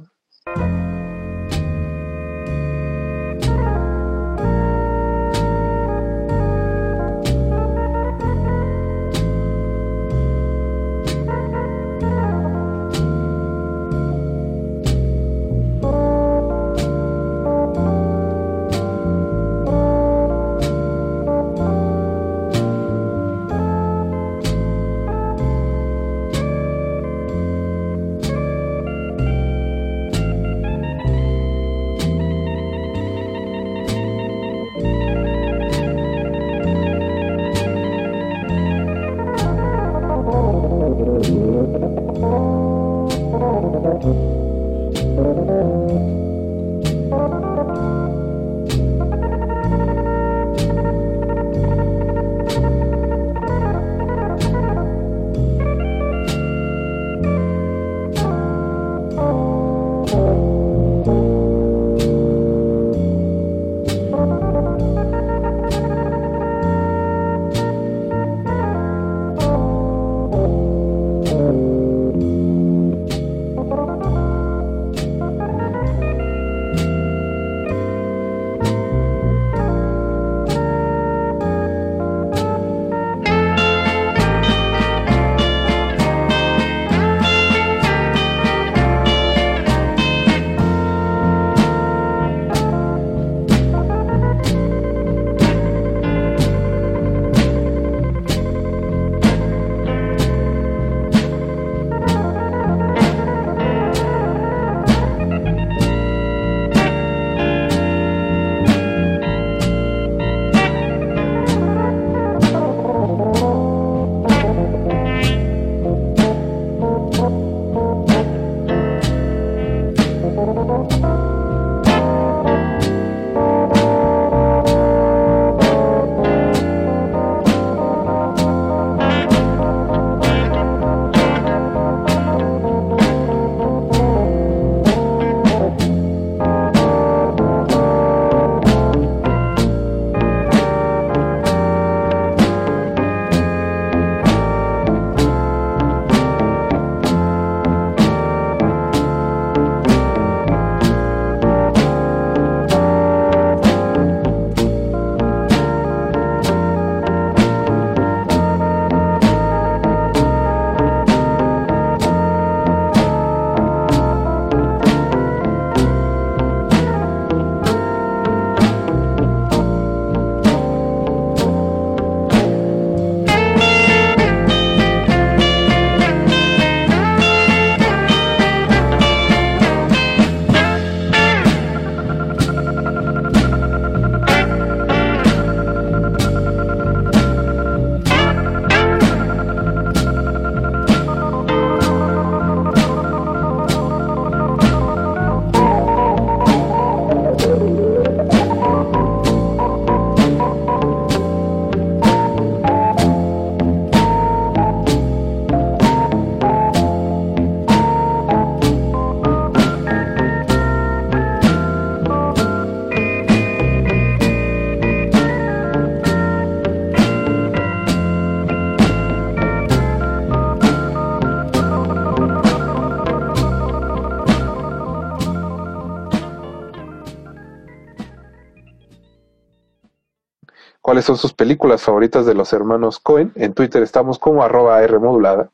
Cuáles son sus películas favoritas de los hermanos Cohen. En Twitter estamos como arroba R modulada.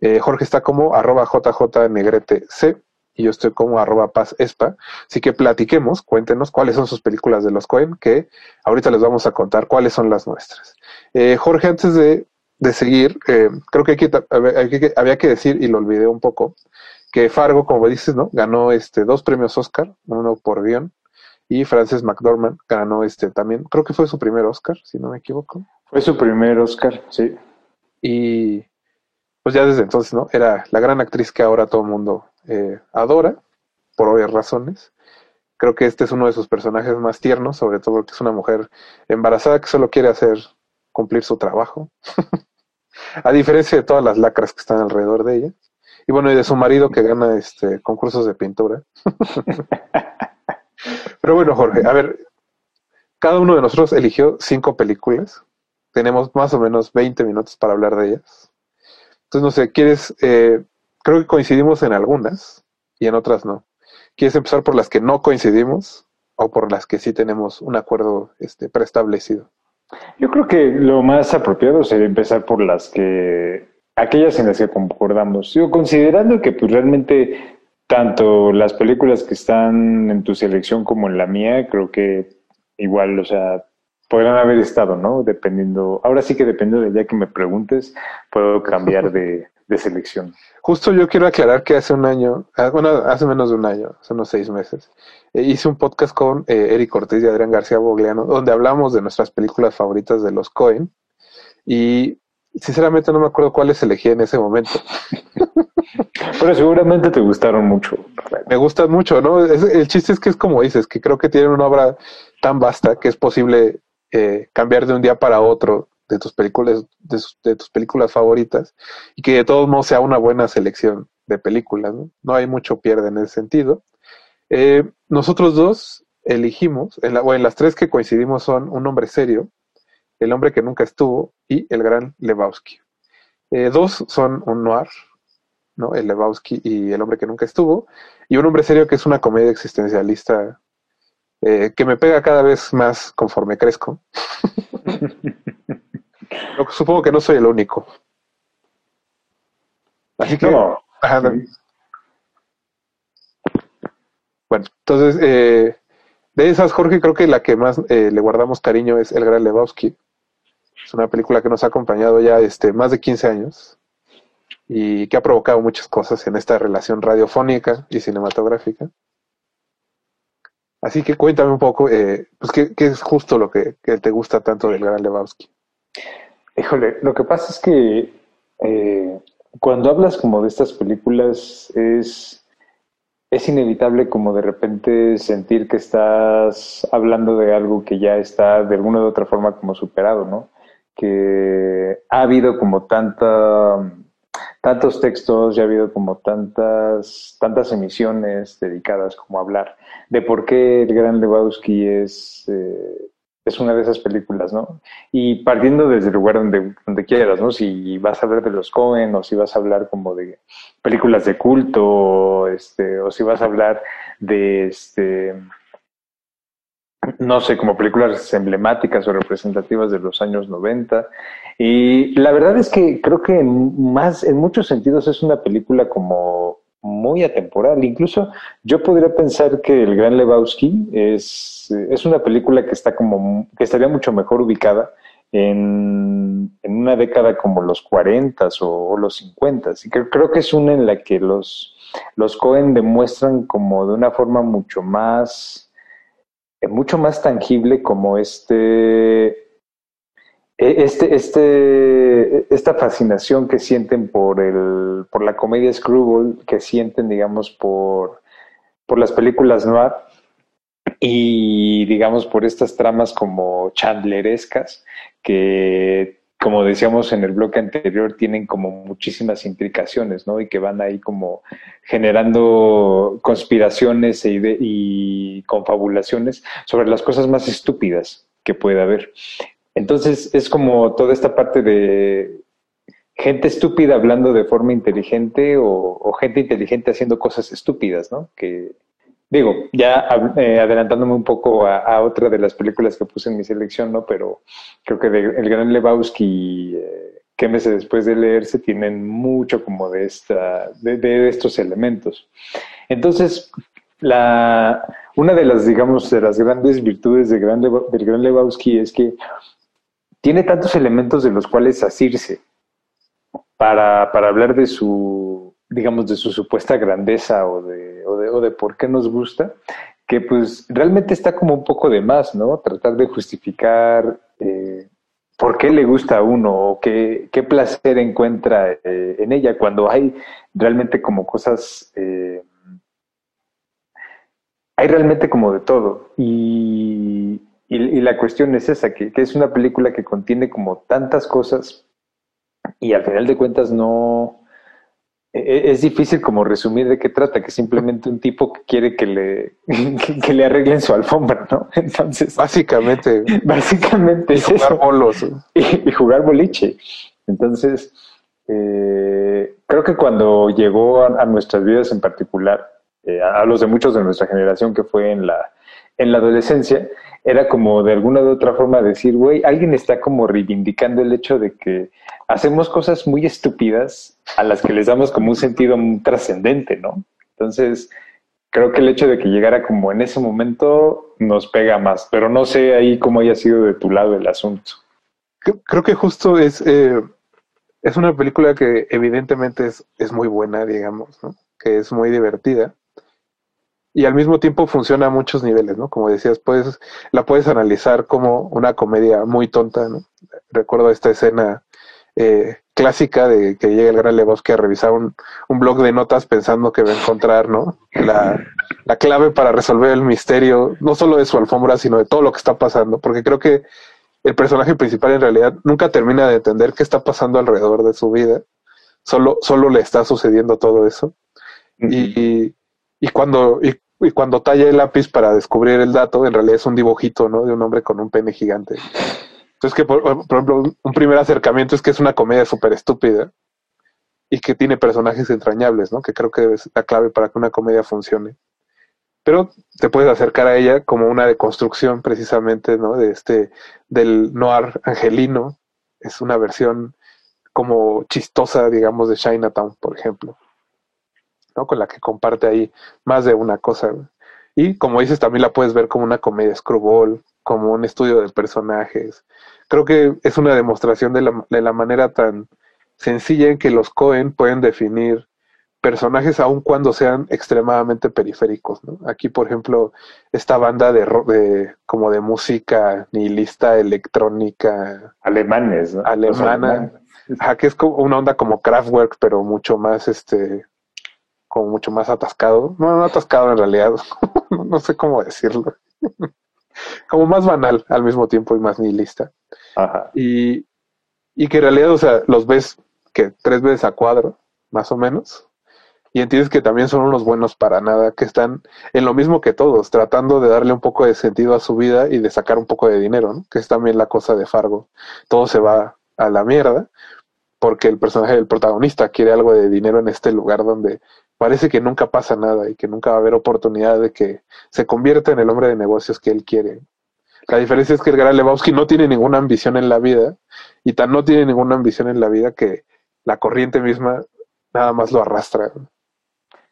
Eh, Jorge está como arroba JJ Negrete C y yo estoy como arroba Paz Espa. Así que platiquemos, cuéntenos cuáles son sus películas de los Cohen, que ahorita les vamos a contar cuáles son las nuestras. Eh, Jorge, antes de, seguir, eh, creo que, que, había que decir, y lo olvidé un poco, que Fargo, como dices, ¿no? Ganó este dos premios Oscar, uno por guion y Frances McDormand ganó este también, creo que fue su primer Oscar, si no me equivoco. Fue su primer Oscar, sí. Y pues ya desde entonces, ¿no? Era la gran actriz que ahora todo el mundo eh, adora, por obvias razones. Creo que este es uno de sus personajes más tiernos, sobre todo porque es una mujer embarazada que solo quiere hacer cumplir su trabajo. A diferencia de todas las lacras que están alrededor de ella. Y bueno, y de su marido que gana este concursos de pintura. Pero bueno, Jorge, a ver, cada uno de nosotros eligió cinco películas. Tenemos más o menos 20 minutos para hablar de ellas. Entonces, no sé, ¿quieres? Eh, creo que coincidimos en algunas y en otras no. ¿Quieres empezar por las que no coincidimos o por las que sí tenemos un acuerdo este, preestablecido? Yo creo que lo más apropiado sería empezar por las que, aquellas en las que concordamos. Yo considerando que pues realmente tanto las películas que están en tu selección como en la mía, creo que igual, o sea, podrán haber estado, ¿no? Dependiendo, ahora sí que depende del día que me preguntes, puedo cambiar de, selección. Justo yo quiero aclarar que hace un año, ah, bueno, hace menos de un año, hace unos seis meses, eh, hice un podcast con eh, Eric Cortés y Adrián García Bogliano, donde hablamos de nuestras películas favoritas de los Cohen. Y sinceramente no me acuerdo cuáles elegí en ese momento. Pero seguramente te gustaron mucho. Me gustan mucho, ¿no? el chiste es que es como dices, que creo que tienen una obra tan vasta que es posible eh, cambiar de un día para otro de tus películas, de, tus películas favoritas y que de todos modos sea una buena selección de películas, ¿no? No hay mucho pierde en ese sentido. Eh, nosotros dos elegimos, en o en las tres que coincidimos son Un hombre serio, El hombre que nunca estuvo y El gran Lebowski. Eh, dos son un noir, ¿no? El Lebowski y El hombre que nunca estuvo, y Un hombre serio que es una comedia existencialista eh, que me pega cada vez más conforme crezco. Supongo que no soy el único. Así que... Bueno, entonces, eh, de esas, Jorge, creo que la que más eh, le guardamos cariño es El Gran Lebowski. Es una película que nos ha acompañado ya este, más de 15 años y que ha provocado muchas cosas en esta relación radiofónica y cinematográfica. Así que cuéntame un poco, eh, pues, ¿qué, es justo lo que, te gusta tanto del Gran Lebowski? Híjole, lo que pasa es que eh, cuando hablas como de estas películas es, es inevitable como de repente sentir que estás hablando de algo que ya está de alguna u otra forma como superado, ¿no? Que ha habido como tanta tantos textos, ya ha habido como tantas, tantas emisiones dedicadas como a hablar de por qué el Gran Lebowski es, eh, es una de esas películas, ¿no? Y partiendo desde el lugar donde, donde quieras, ¿no? Si vas a hablar de los Cohen o si vas a hablar como de películas de culto, este, o si vas a hablar de este no sé, como películas emblemáticas o representativas de los años 90. Y la verdad es que creo que en, más, en muchos sentidos es una película como muy atemporal. Incluso yo podría pensar que El Gran Lebowski es, es una película que está como, que estaría mucho mejor ubicada en, en una década como los 40 o, los 50. Y creo, que es una en la que los, los Cohen demuestran como de una forma mucho más mucho más tangible como este, e, este, este, esta fascinación que sienten por, el, por la comedia Screwball, que sienten, digamos, por, por las películas noir y, digamos, por estas tramas como chandlerescas que como decíamos en el bloque anterior, tienen como muchísimas implicaciones, ¿no? Y que van ahí como generando conspiraciones e y confabulaciones sobre las cosas más estúpidas que puede haber. Entonces es como toda esta parte de gente estúpida hablando de forma inteligente o, o gente inteligente haciendo cosas estúpidas, ¿no? Que, Digo, ya eh, adelantándome un poco a, otra de las películas que puse en mi selección, ¿no? Pero creo que El Gran Lebowski, eh, que meses después de leerse, tienen mucho como de, esta, de, estos elementos. Entonces, la, una de las, digamos, de las grandes virtudes de del Gran Lebowski es que tiene tantos elementos de los cuales asirse para, para hablar de su, digamos, de su supuesta grandeza o de o de, por qué nos gusta, que pues realmente está como un poco de más, ¿no? Tratar de justificar eh, por qué le gusta a uno o qué, qué placer encuentra eh, en ella cuando hay realmente como cosas, eh, hay realmente como de todo. Y, y, la cuestión es esa, que, es una película que contiene como tantas cosas y al final de cuentas no, es difícil como resumir de qué trata, que simplemente un tipo que quiere que le, que, le arreglen su alfombra, ¿no? Entonces. Básicamente. Básicamente. Y jugar bolos. Y, jugar boliche. Entonces, eh, creo que cuando llegó a, nuestras vidas en particular, eh, a, los de muchos de nuestra generación que fue en la, en la adolescencia, era como de alguna u otra forma decir, güey, alguien está como reivindicando el hecho de que hacemos cosas muy estúpidas a las que les damos como un sentido trascendente, ¿no? Entonces, creo que el hecho de que llegara como en ese momento nos pega más, pero no sé ahí cómo haya sido de tu lado el asunto. Creo que justo es, eh, es una película que evidentemente es, es muy buena, digamos, ¿no? que es muy divertida y al mismo tiempo funciona a muchos niveles, ¿no? Como decías, puedes, la puedes analizar como una comedia muy tonta, ¿no? Recuerdo esta escena eh, clásica de que llega el gran Lebowski a revisar un, un, blog de notas pensando que va a encontrar, ¿no? La, la clave para resolver el misterio, no solo de su alfombra, sino de todo lo que está pasando, porque creo que el personaje principal en realidad nunca termina de entender qué está pasando alrededor de su vida, solo, solo le está sucediendo todo eso. y, y cuando, y, cuando talla el lápiz para descubrir el dato, en realidad es un dibujito, ¿no? De un hombre con un pene gigante. Entonces, que por, ejemplo, un primer acercamiento es que es una comedia súper estúpida y que tiene personajes entrañables, ¿no? Que creo que es la clave para que una comedia funcione. Pero te puedes acercar a ella como una deconstrucción precisamente, ¿no? De este, del noir angelino. Es una versión como chistosa, digamos, de Chinatown, por ejemplo. Con la que comparte ahí más de una cosa. Y como dices, también la puedes ver como una comedia screwball, como un estudio de personajes. Creo que es una demostración de la, de la manera tan sencilla en que los Cohen pueden definir personajes aun cuando sean extremadamente periféricos, Aquí, por ejemplo, esta banda de, de como de música nihilista electrónica alemanes, alemana, que es como una onda como Kraftwerk, pero mucho más este como mucho más atascado. No, no atascado en realidad, no sé cómo decirlo. como más banal al mismo tiempo y más nihilista. Ajá. Y, y que en realidad, o sea, los ves que tres veces a cuadro, más o menos, y entiendes que también son unos buenos para nada, que están en lo mismo que todos, tratando de darle un poco de sentido a su vida y de sacar un poco de dinero, ¿no? Que es también la cosa de Fargo. Todo se va a la mierda porque el personaje del protagonista quiere algo de dinero en este lugar donde parece que nunca pasa nada y que nunca va a haber oportunidad de que se convierta en el hombre de negocios que él quiere. La diferencia es que el gran Lebowski no tiene ninguna ambición en la vida y tan no tiene ninguna ambición en la vida que la corriente misma nada más lo arrastra.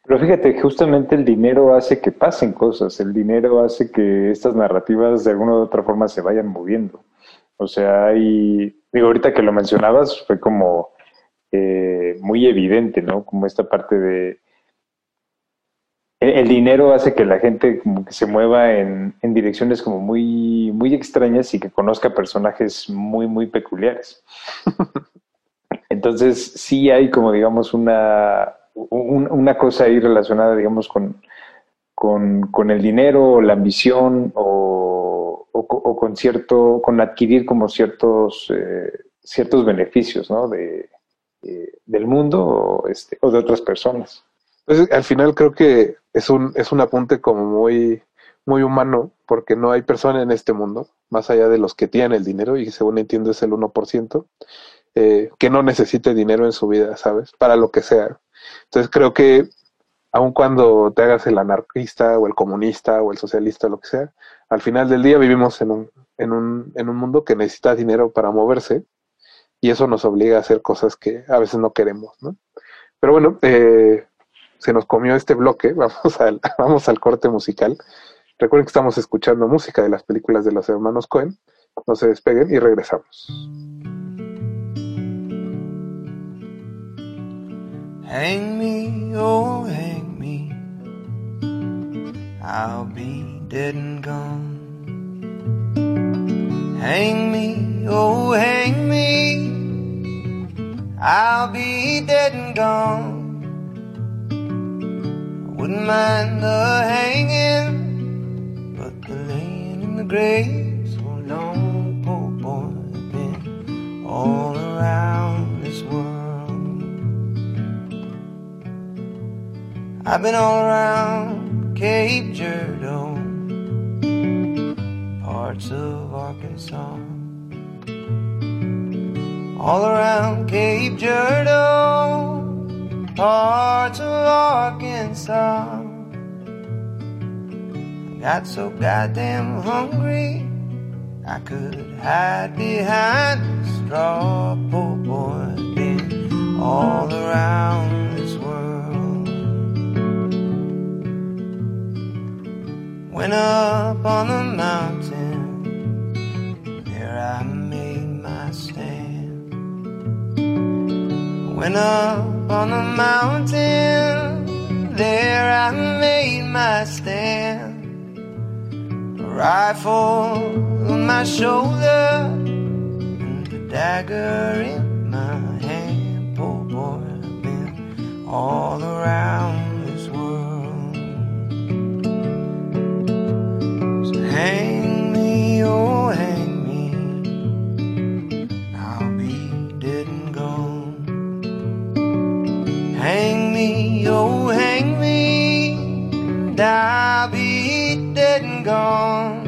Pero fíjate, justamente el dinero hace que pasen cosas, el dinero hace que estas narrativas de alguna u otra forma se vayan moviendo. O sea, y digo, ahorita que lo mencionabas fue como eh, muy evidente, ¿no? Como esta parte de el dinero hace que la gente como que se mueva en, direcciones como muy, muy extrañas y que conozca personajes muy, muy peculiares. Entonces, sí hay como, digamos, una, una cosa ahí relacionada, digamos, con, con, el dinero, o la ambición o, o, con cierto, con adquirir como ciertos, eh, ciertos beneficios, ¿no? De, eh, del mundo o, este, o de otras personas. Entonces, al final creo que es un, es un apunte como muy, muy humano, porque no hay persona en este mundo, más allá de los que tienen el dinero, y según entiendo es el 1%, eh, que no necesite dinero en su vida, ¿sabes? Para lo que sea. Entonces creo que aun cuando te hagas el anarquista o el comunista o el socialista, lo que sea, al final del día vivimos en un, en un, en un mundo que necesita dinero para moverse y eso nos obliga a hacer cosas que a veces no queremos, ¿no? Pero bueno, eh, se nos comió este bloque, vamos al, vamos al corte musical. Recuerden que estamos escuchando música de las películas de los hermanos Cohen. No se despeguen y regresamos. Hang me, oh, hang me. I'll be dead and gone. Hang me, oh, hang me. I'll be dead and gone. Wouldn't mind the hanging, but the laying in the grave so long, poor boy, been all around this world. I've been all around Cape Girardeau, parts of Arkansas. All around Cape Girardeau, parts of Arkansas. I got so goddamn hungry, I could hide behind a straw. Poor boy, been all around this world. Went up on the mountain, there I made my stand. Went up on the mountain, there I made my stand. A rifle on my shoulder, and a dagger in my hand. Poor boy, I've been all around this world. So hang me, oh I'll be dead and gone.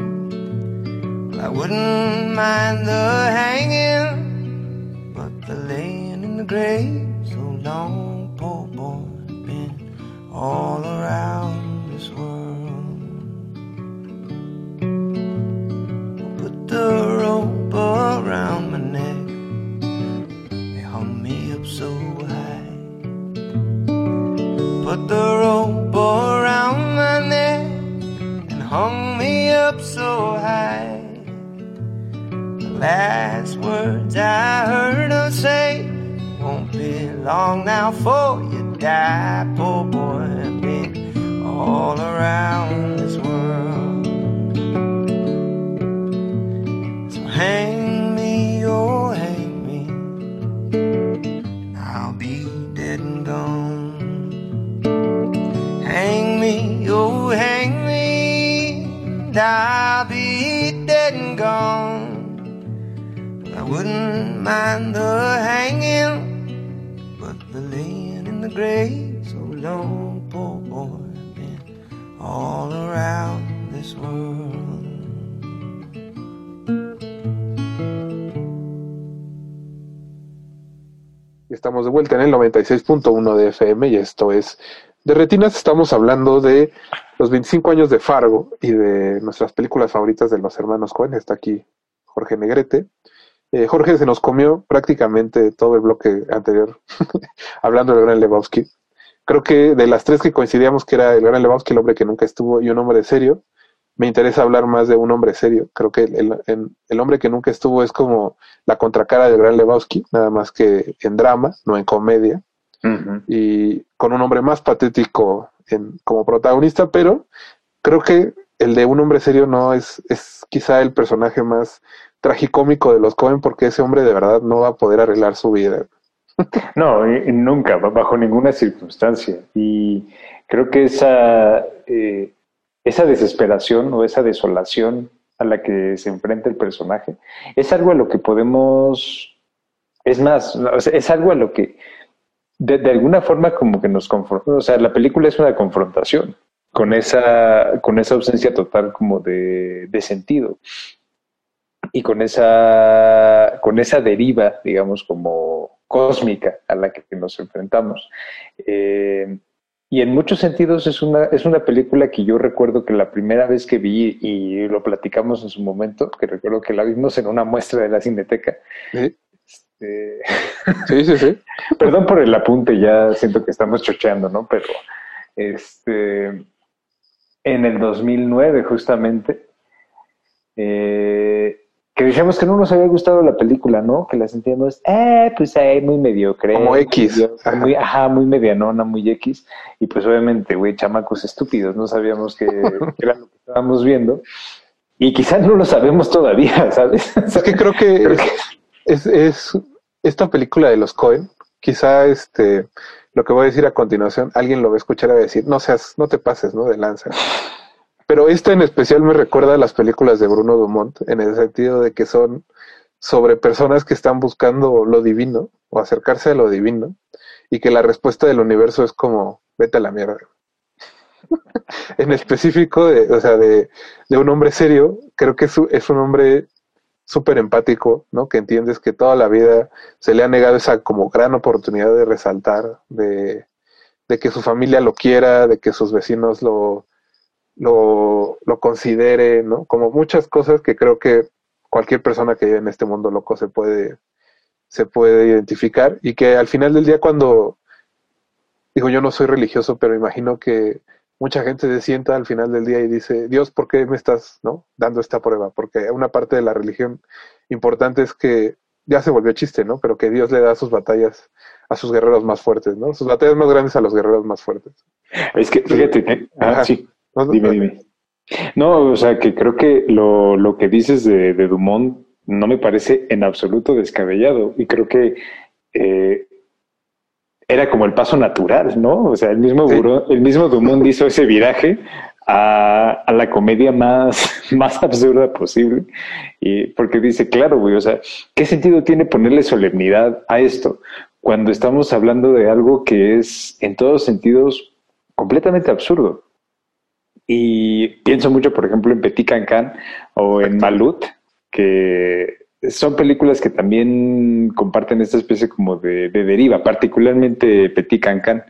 I wouldn't mind the hanging, but the laying in the grave so long, poor boy, been all around this world. Put the rope around my neck, they hung me up so high. Put the rope hung me up so high. The last words I heard her say won't be long now for you die, poor boy. I've been all around this world. So hang me, oh hang me, I'll be dead and gone. Hang me, oh hang me, I'll be dead and gone. I wouldn't mind the hanging, but the laying in the grave so long, poor boy, been all around this world. Estamos de vuelta en el 96.1 de FM y esto es de Retinas. Estamos hablando de los 25 años de Fargo y de nuestras películas favoritas de los hermanos Cohen. Está aquí Jorge Negrete. Eh, Jorge se nos comió prácticamente todo el bloque anterior hablando del gran Lebowski. Creo que de las tres que coincidíamos que era el gran Lebowski, el hombre que nunca estuvo y un hombre serio, me interesa hablar más de un hombre serio. Creo que el, el, el hombre que nunca estuvo es como la contracara del gran Lebowski, nada más que en drama, no en comedia, Y con un hombre más patético en, como protagonista, pero creo que el de un hombre serio no es, es quizá el personaje más tragicómico de los Cohen porque ese hombre de verdad no va a poder arreglar su vida. No, nunca, bajo ninguna circunstancia. Y creo que esa, eh, esa desesperación o esa desolación a la que se enfrenta el personaje es algo a lo que podemos, es más, es algo a lo que de, de alguna forma como que nos confronta, o sea, la película es una confrontación con esa, con esa ausencia total como de, de sentido y con esa, con esa deriva, digamos, como cósmica a la que nos enfrentamos. Eh, y en muchos sentidos es una, es una película que yo recuerdo que la primera vez que vi y lo platicamos en su momento, que recuerdo que la vimos en una muestra de la Cineteca. Este, Sí, sí, sí. Perdón por el apunte, ya siento que estamos chocheando, ¿no? Pero este, en el 2009 justamente, eh, que decíamos que no nos había gustado la película, ¿no? Que la sentíamos, eh, pues ahí muy mediocre. Como muy X. Muy, ajá, muy medianona, muy X. Y pues obviamente, güey, chamacos estúpidos, no sabíamos que, que era lo que estábamos viendo. Y quizás no lo sabemos todavía, ¿sabes? Es que creo que Creo que- es, es esta película de los Cohen, quizá este lo que voy a decir a continuación, alguien lo va a escuchar a decir, no seas, no te pases, ¿no? De lanza. Pero esta en especial me recuerda a las películas de Bruno Dumont, en el sentido de que son sobre personas que están buscando lo divino o acercarse a lo divino y que la respuesta del universo es como, vete a la mierda. en específico, de, o sea, de, de un hombre serio, creo que es, es un hombre súper empático, ¿no? Que entiendes que toda la vida se le ha negado esa como gran oportunidad de resaltar, de, de que su familia lo quiera, de que sus vecinos lo, lo, lo considere, ¿no? Como muchas cosas que creo que cualquier persona que vive en este mundo loco se puede, se puede identificar y que al final del día cuando, digo, yo no soy religioso, pero imagino que mucha gente se sienta al final del día y dice, Dios, ¿por qué me estás ¿no? dando esta prueba? Porque una parte de la religión importante es que ya se volvió chiste, ¿no? Pero que Dios le da sus batallas a sus guerreros más fuertes, ¿no? Sus batallas más grandes a los guerreros más fuertes. Es que, fíjate, ah, sí, dime, dime. No, o sea, que creo que lo, lo que dices de, de, Dumont no me parece en absoluto descabellado y creo que eh, era como el paso natural, ¿no? O sea, el mismo, el mismo Dumont hizo ese viraje a, a, la comedia más, más absurda posible. Y porque dice, claro, güey, o sea, ¿qué sentido tiene ponerle solemnidad a esto cuando estamos hablando de algo que es en todos sentidos completamente absurdo? Y pienso mucho, por ejemplo, en Petit Cancan o en Malut, que son películas que también comparten esta especie como de, deriva, particularmente Petit Cancan.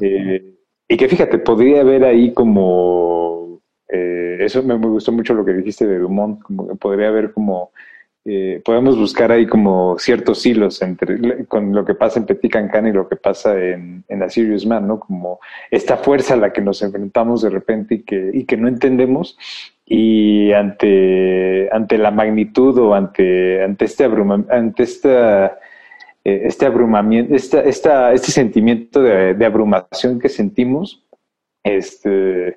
Eh, y que fíjate, podría haber ahí como, eh, eso me, me, gustó mucho lo que dijiste de Dumont, como que podría haber como eh, podemos buscar ahí como ciertos hilos entre con lo que pasa en Petit Cancan y lo que pasa en, en la Serious Man, ¿no? Como esta fuerza a la que nos enfrentamos de repente y que, y que no entendemos y ante, ante la magnitud o ante, ante este abruma, ante esta eh, este abrumamiento, esta, esta, este sentimiento de, de, abrumación que sentimos, este,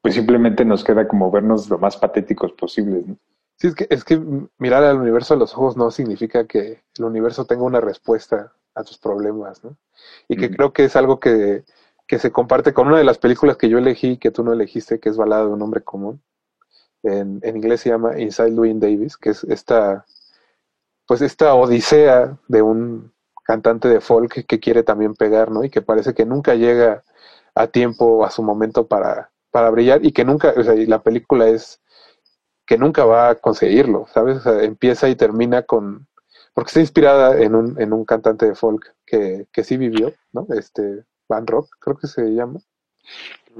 pues simplemente nos queda como vernos lo más patéticos posibles. ¿no? Sí, es que, es que mirar al universo a los ojos no significa que el universo tenga una respuesta a tus problemas, ¿no? Y que creo que es algo que, que, se comparte con una de las películas que yo elegí, que tú no elegiste, que es Balada de un hombre común. En, en inglés se llama Inside Louis Davis, que es esta, pues esta odisea de un cantante de folk que quiere también pegar, ¿no? Y que parece que nunca llega a tiempo, a su momento para, para brillar y que nunca, o sea, y la película es que nunca va a conseguirlo, ¿sabes? O sea, empieza y termina con... Porque está inspirada en un, en un cantante de folk que, que sí vivió, ¿no? Este, Van Rock, creo que se llama.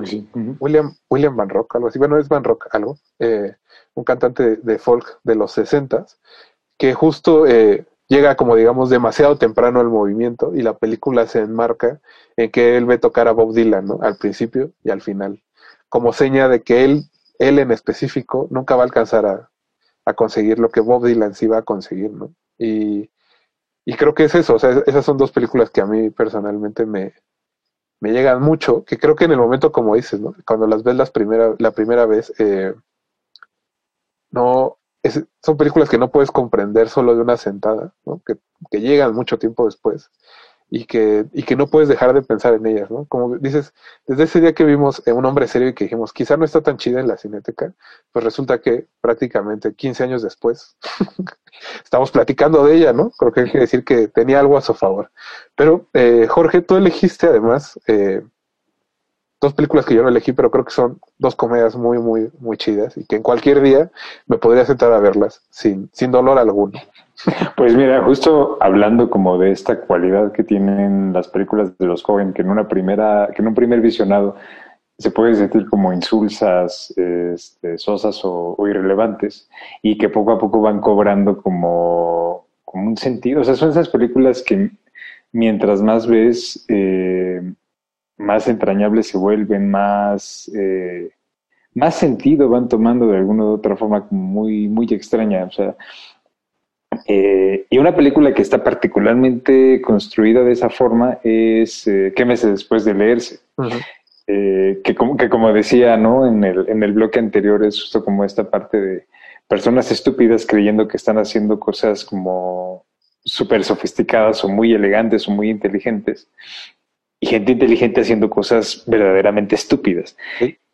Sí. William, William Van Rock, algo así. Bueno, es Van Rock, algo. Eh, un cantante de, folk de los 60 que justo eh, llega como digamos demasiado temprano al movimiento y la película se enmarca en que él ve tocar a Bob Dylan, ¿no? Al principio y al final. Como seña de que él él en específico nunca va a alcanzar a, conseguir lo que Bob Dylan sí va a conseguir, ¿no? Y, creo que es eso, o sea, esas son dos películas que a mí personalmente me, me llegan mucho, que creo que en el momento, como dices, ¿no? Cuando las ves las primera, la primera vez, eh, no, son películas que no puedes comprender solo de una sentada, ¿no? Que, que llegan mucho tiempo después y que, y que no puedes dejar de pensar en ellas, ¿no? Como dices, desde ese día que vimos un hombre serio y que dijimos, quizá no está tan chida en la cineteca, pues resulta que prácticamente 15 años después estamos platicando de ella, ¿no? Creo que hay que decir que tenía algo a su favor. Pero, eh, Jorge, tú elegiste además eh, dos películas que yo no elegí, pero creo que son dos comedias muy, muy, muy chidas y que en cualquier día me podría sentar a verlas sin, sin dolor alguno. Pues mira, justo hablando como de esta cualidad que tienen las películas de los jóvenes, que en una primera, que en un primer visionado se puede sentir como insulsas, este, sosas o, irrelevantes, y que poco a poco van cobrando como, como un sentido. O sea, son esas películas que mientras más ves, eh, más entrañables se vuelven, más, eh, más sentido van tomando de alguna u otra forma como muy, muy extraña. O sea, eh, y una película que está particularmente construida de esa forma es eh, ¿Qué meses después de leerse? Eh, que, como, que como decía ¿no? en, el, en el bloque anterior es justo como esta parte de personas estúpidas creyendo que están haciendo cosas como súper sofisticadas o muy elegantes o muy inteligentes y gente inteligente haciendo cosas verdaderamente estúpidas.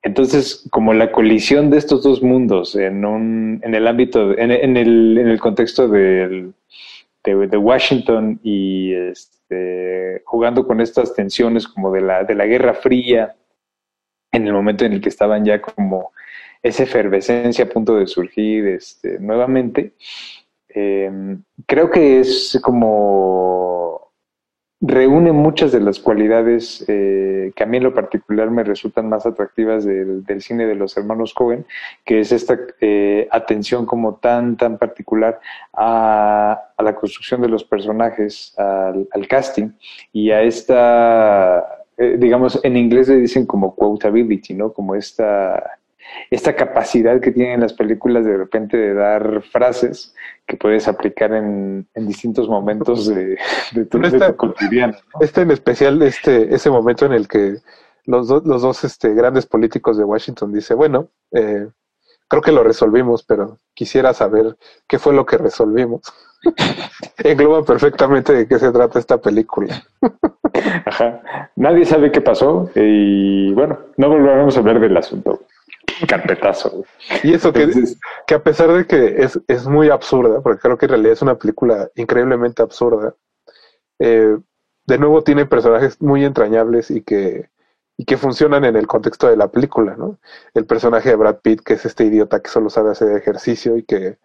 Entonces, como la colisión de estos dos mundos en, un, en el ámbito, en, en, el, en el contexto de, de, Washington y este, jugando con estas tensiones como de la, de la Guerra Fría en el momento en el que estaban ya como esa efervescencia a punto de surgir este, nuevamente. Em, creo que es como reúne muchas de las cualidades eh, que a mí en lo particular me resultan más atractivas del, cine de los hermanos Cohen, que es esta eh, atención como tan, tan particular a, la construcción de los personajes, al, al casting y a esta eh, digamos, en inglés le dicen como quotability, ¿no? Como esta, esta capacidad que tienen las películas de repente de dar frases que puedes aplicar en, distintos momentos de, tu, vida cotidiana. Este en especial, este, ese momento en el que los, los dos este, grandes políticos de Washington dice, bueno, eh, creo que lo resolvimos, pero quisiera saber qué fue lo que resolvimos. Engloba perfectamente de qué se trata esta película. Ajá. Nadie sabe qué pasó y bueno, no volveremos a hablar del asunto. Carpetazo. Y eso que, que a pesar de que es, es, muy absurda, porque creo que en realidad es una película increíblemente absurda, eh, de nuevo tiene personajes muy entrañables y que, y que funcionan en el contexto de la película, ¿no? El personaje de Brad Pitt, que es este idiota que solo sabe hacer ejercicio y que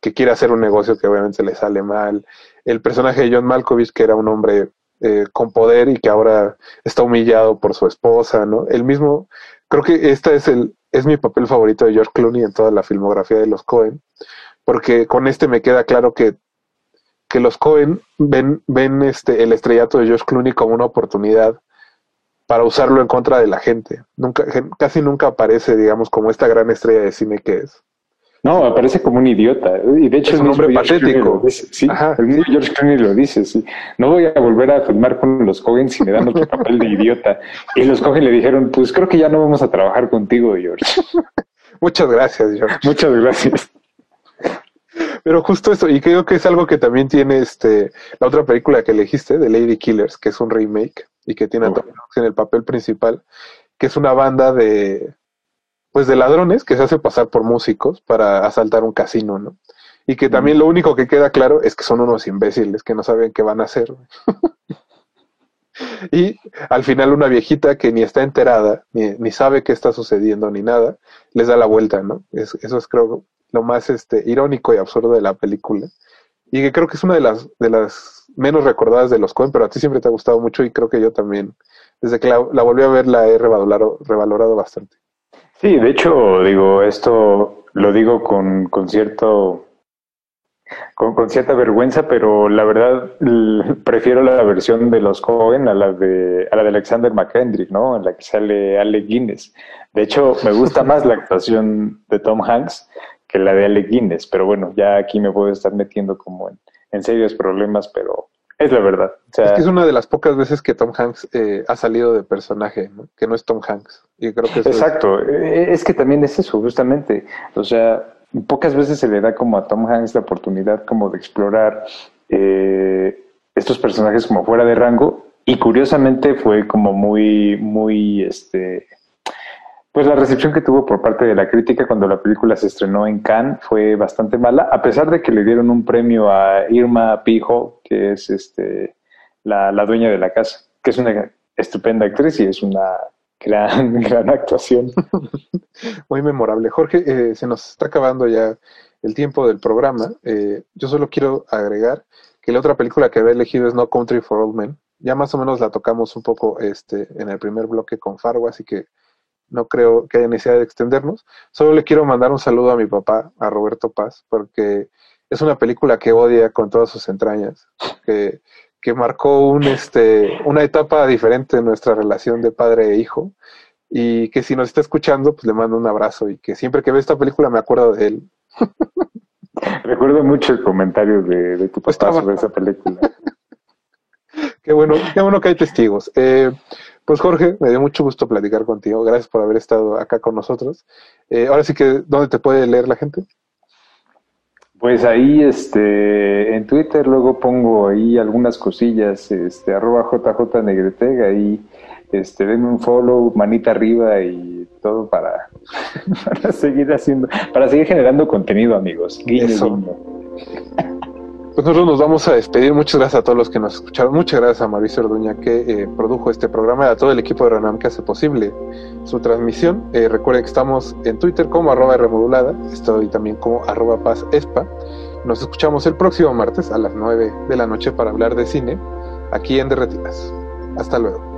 que quiere hacer un negocio que obviamente le sale mal. El personaje de John Malkovich, que era un hombre eh, con poder y que ahora está humillado por su esposa, ¿no? El mismo, creo que este es el, es mi papel favorito de George Clooney en toda la filmografía de los Cohen, porque con este me queda claro que, que los Cohen ven, ven este, el estrellato de George Clooney como una oportunidad para usarlo en contra de la gente. Nunca, casi nunca aparece, digamos, como esta gran estrella de cine que es. No, aparece como un idiota. Y de hecho es un hombre patético. Sí, el mismo George Clooney lo dice, sí. No voy a volver a filmar con los Cohen si me dan otro papel de idiota. Y los Cohen le dijeron, pues creo que ya no vamos a trabajar contigo, George. Muchas gracias, George. Muchas gracias. Pero justo eso, y creo que es algo que también tiene este la otra película que elegiste, de Lady Killers, que es un remake y que tiene a Tom en el papel principal, que es una banda de pues de ladrones que se hace pasar por músicos para asaltar un casino, ¿no? Y que también lo único que queda claro es que son unos imbéciles que no saben qué van a hacer. y al final una viejita que ni está enterada, ni, ni, sabe qué está sucediendo, ni nada, les da la vuelta, ¿no? eso es creo lo más este, irónico y absurdo de la película. Y que creo que es una de las, de las menos recordadas de los Coen, pero a ti siempre te ha gustado mucho y creo que yo también, desde que la, la volví a ver, la he revalorado, revalorado bastante. Sí, de hecho, digo, esto lo digo con, con cierto con, cierta vergüenza, pero la verdad prefiero la versión de los Cohen a la de a la de Alexander McKendrick, ¿no? En la que sale Ale Guinness. De hecho, me gusta más la actuación de Tom Hanks que la de Ale Guinness, pero bueno, ya aquí me puedo estar metiendo como en, en serios problemas, pero es la verdad. es que es una de las pocas veces que Tom Hanks eh, ha salido de personaje, que no es Tom Hanks. Y creo que Exacto, eh, es... que también es eso, justamente. O sea, pocas veces se le da como a Tom Hanks la oportunidad como de explorar eh, estos personajes como fuera de rango. Y curiosamente fue como muy, muy, este, pues la recepción que tuvo por parte de la crítica cuando la película se estrenó en Cannes fue bastante mala, a pesar de que le dieron un premio a Irma Pijo, que es este la, dueña de la casa, que es una estupenda actriz y es una gran, gran actuación. Muy memorable. Jorge, eh, se nos está acabando ya el tiempo del programa. Eh, yo solo quiero agregar que la otra película que había elegido es No Country for Old Men. Ya más o menos la tocamos un poco este, en el primer bloque con Fargo, así que no creo que haya necesidad de extendernos. Solo le quiero mandar un saludo a mi papá, a Roberto Paz, porque es una película que odia con todas sus entrañas, que, que marcó un, este, una etapa diferente en nuestra relación de padre e hijo, y que si nos está escuchando, pues le mando un abrazo, y que siempre que ve esta película me acuerdo de él. Recuerdo mucho el comentario de, tu papá sobre esa película. qué bueno, qué bueno que hay testigos. Eh, pues Jorge, me dio mucho gusto platicar contigo. Gracias por haber estado acá con nosotros. Eh, ahora sí que, ¿dónde te puede leer la gente? Pues ahí, este, en Twitter luego pongo ahí algunas cosillas, este, arroba JJ Negretega, ahí, este, denme un follow, manita arriba y todo para, seguir haciendo, para seguir generando contenido, amigos. Guiño, Pues nosotros nos vamos a despedir. Muchas gracias a todos los que nos escucharon. Muchas gracias a Mauricio Orduña que eh, produjo este programa y a todo el equipo de Renam que hace posible su transmisión. Eh, recuerden que estamos en Twitter como arroba remodulada. Estoy también como arroba paz espa. Nos escuchamos el próximo martes a las 9 de la noche para hablar de cine aquí en Derretinas. Hasta luego.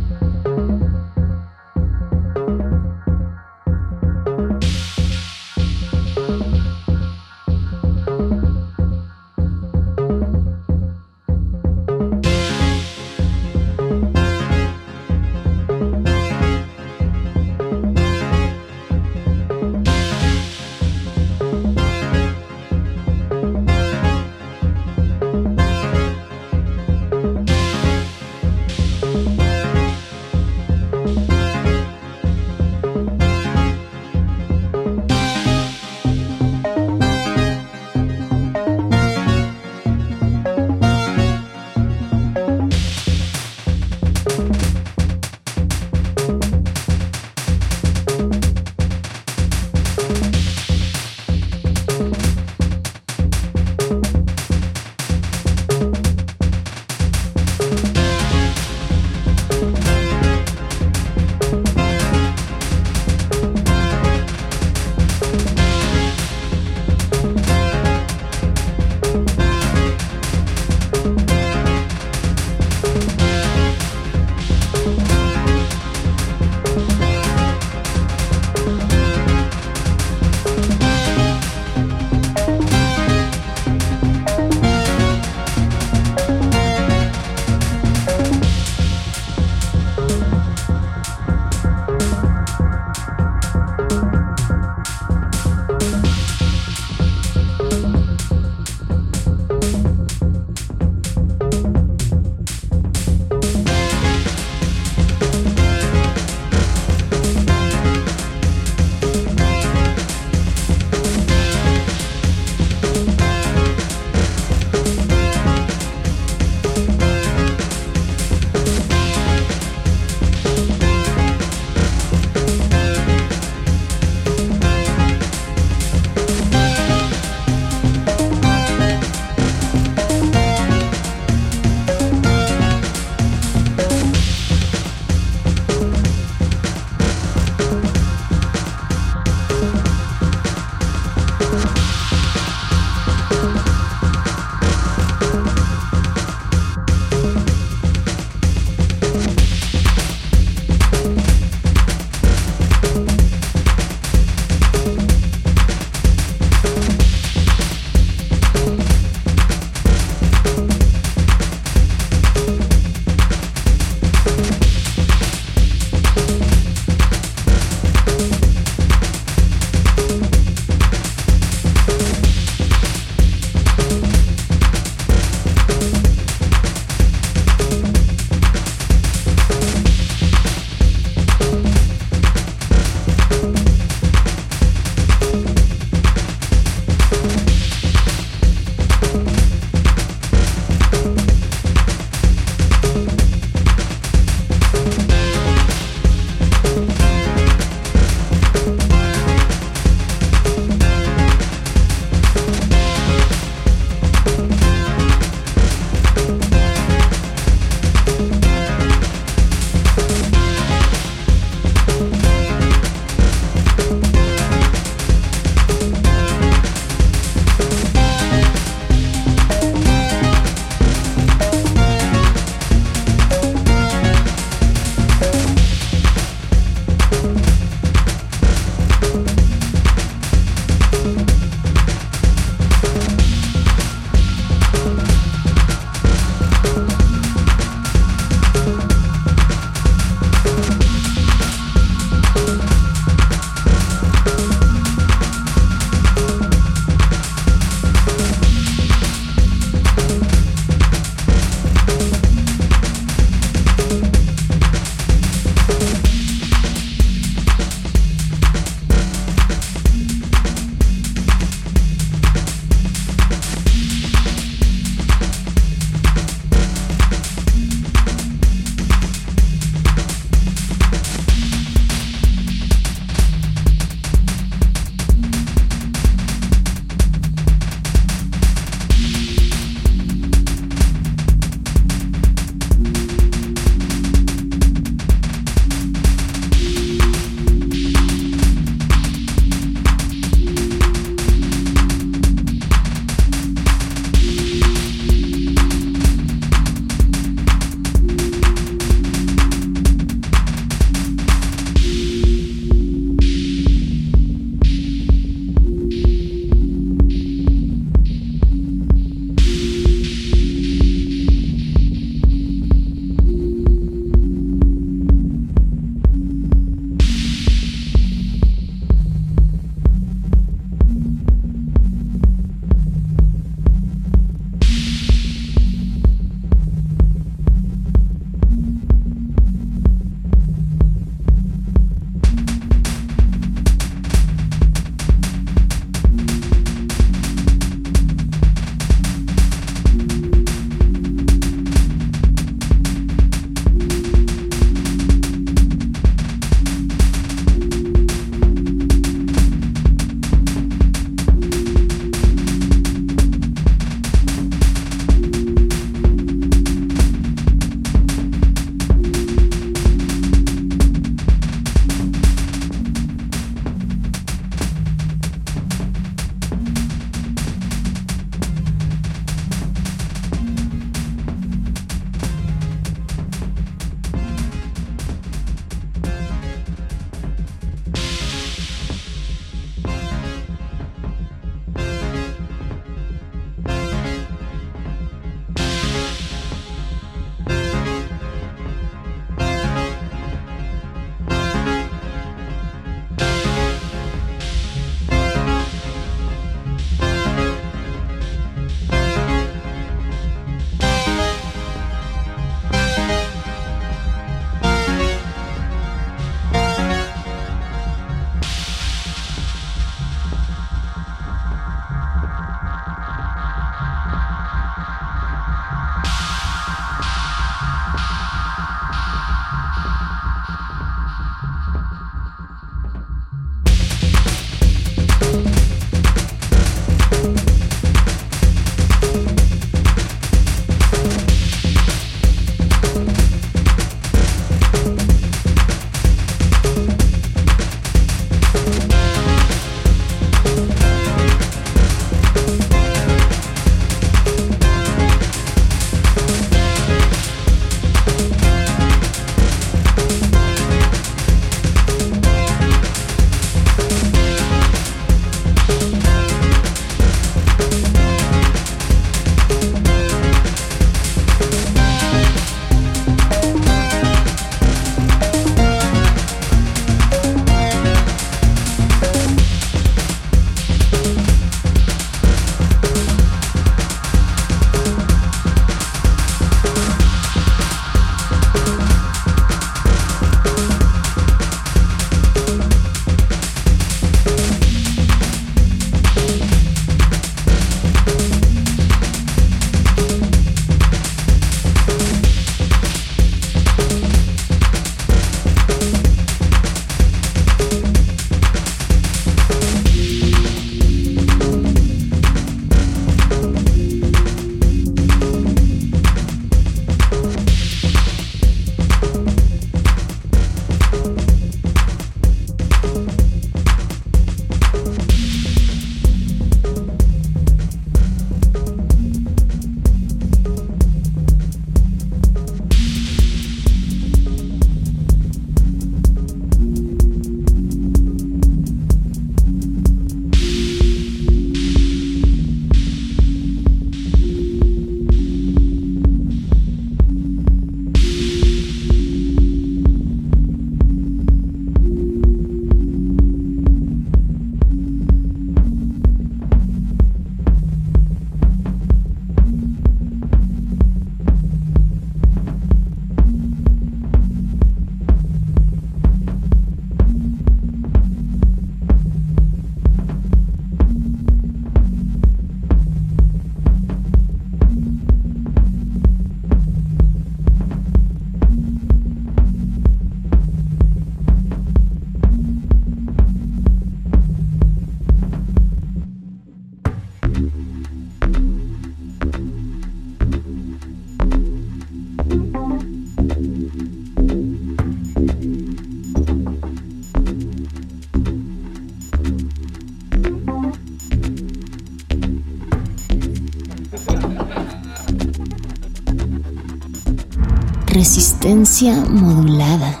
Resistencia modulada.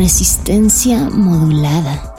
Resistencia modulada.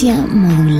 Resistencia modulada.